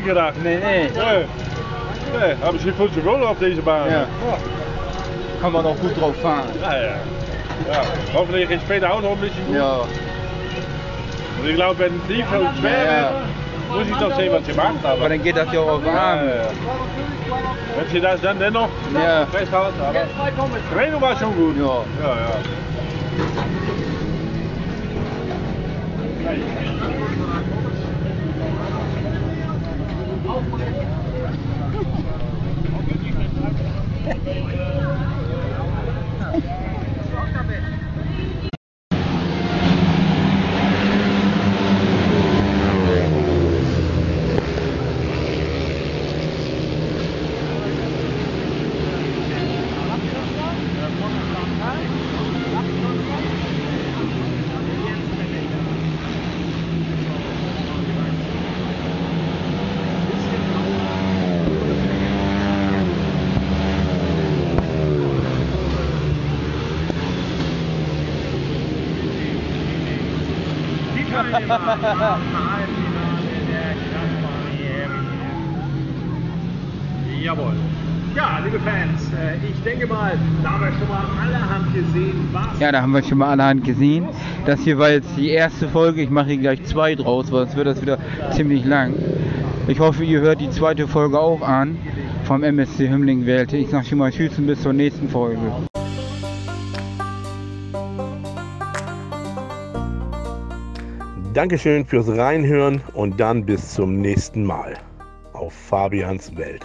Gedacht. Nee, nee. Nee. Nee, sie voll zu Goal auf deze baan. Ja. kann man auch gut drauf fahren. Ja, ja. ja. Hoffentlich später auch noch ein bisschen gut. Ja. Und ich glaube, wenn nicht so schwer Ja. muss ich doch sehen, was sie macht. Aber, Aber dann geht das ja auch ja, warm. ja. Wenn sie das dann dennoch Ja. festhalten. Aber Training war schon gut. Ja. Ja, ja. Ja, da haben wir schon mal allerhand gesehen. Das hier war jetzt die erste Folge. Ich mache hier gleich zwei draus, weil sonst wird das wieder ziemlich lang. Ich hoffe, ihr hört die zweite Folge auch an vom MSC Hümmling Wählte. Ich sage schon mal Tschüss und bis zur nächsten Folge. Dankeschön fürs Reinhören und dann bis zum nächsten Mal auf Fabians Welt.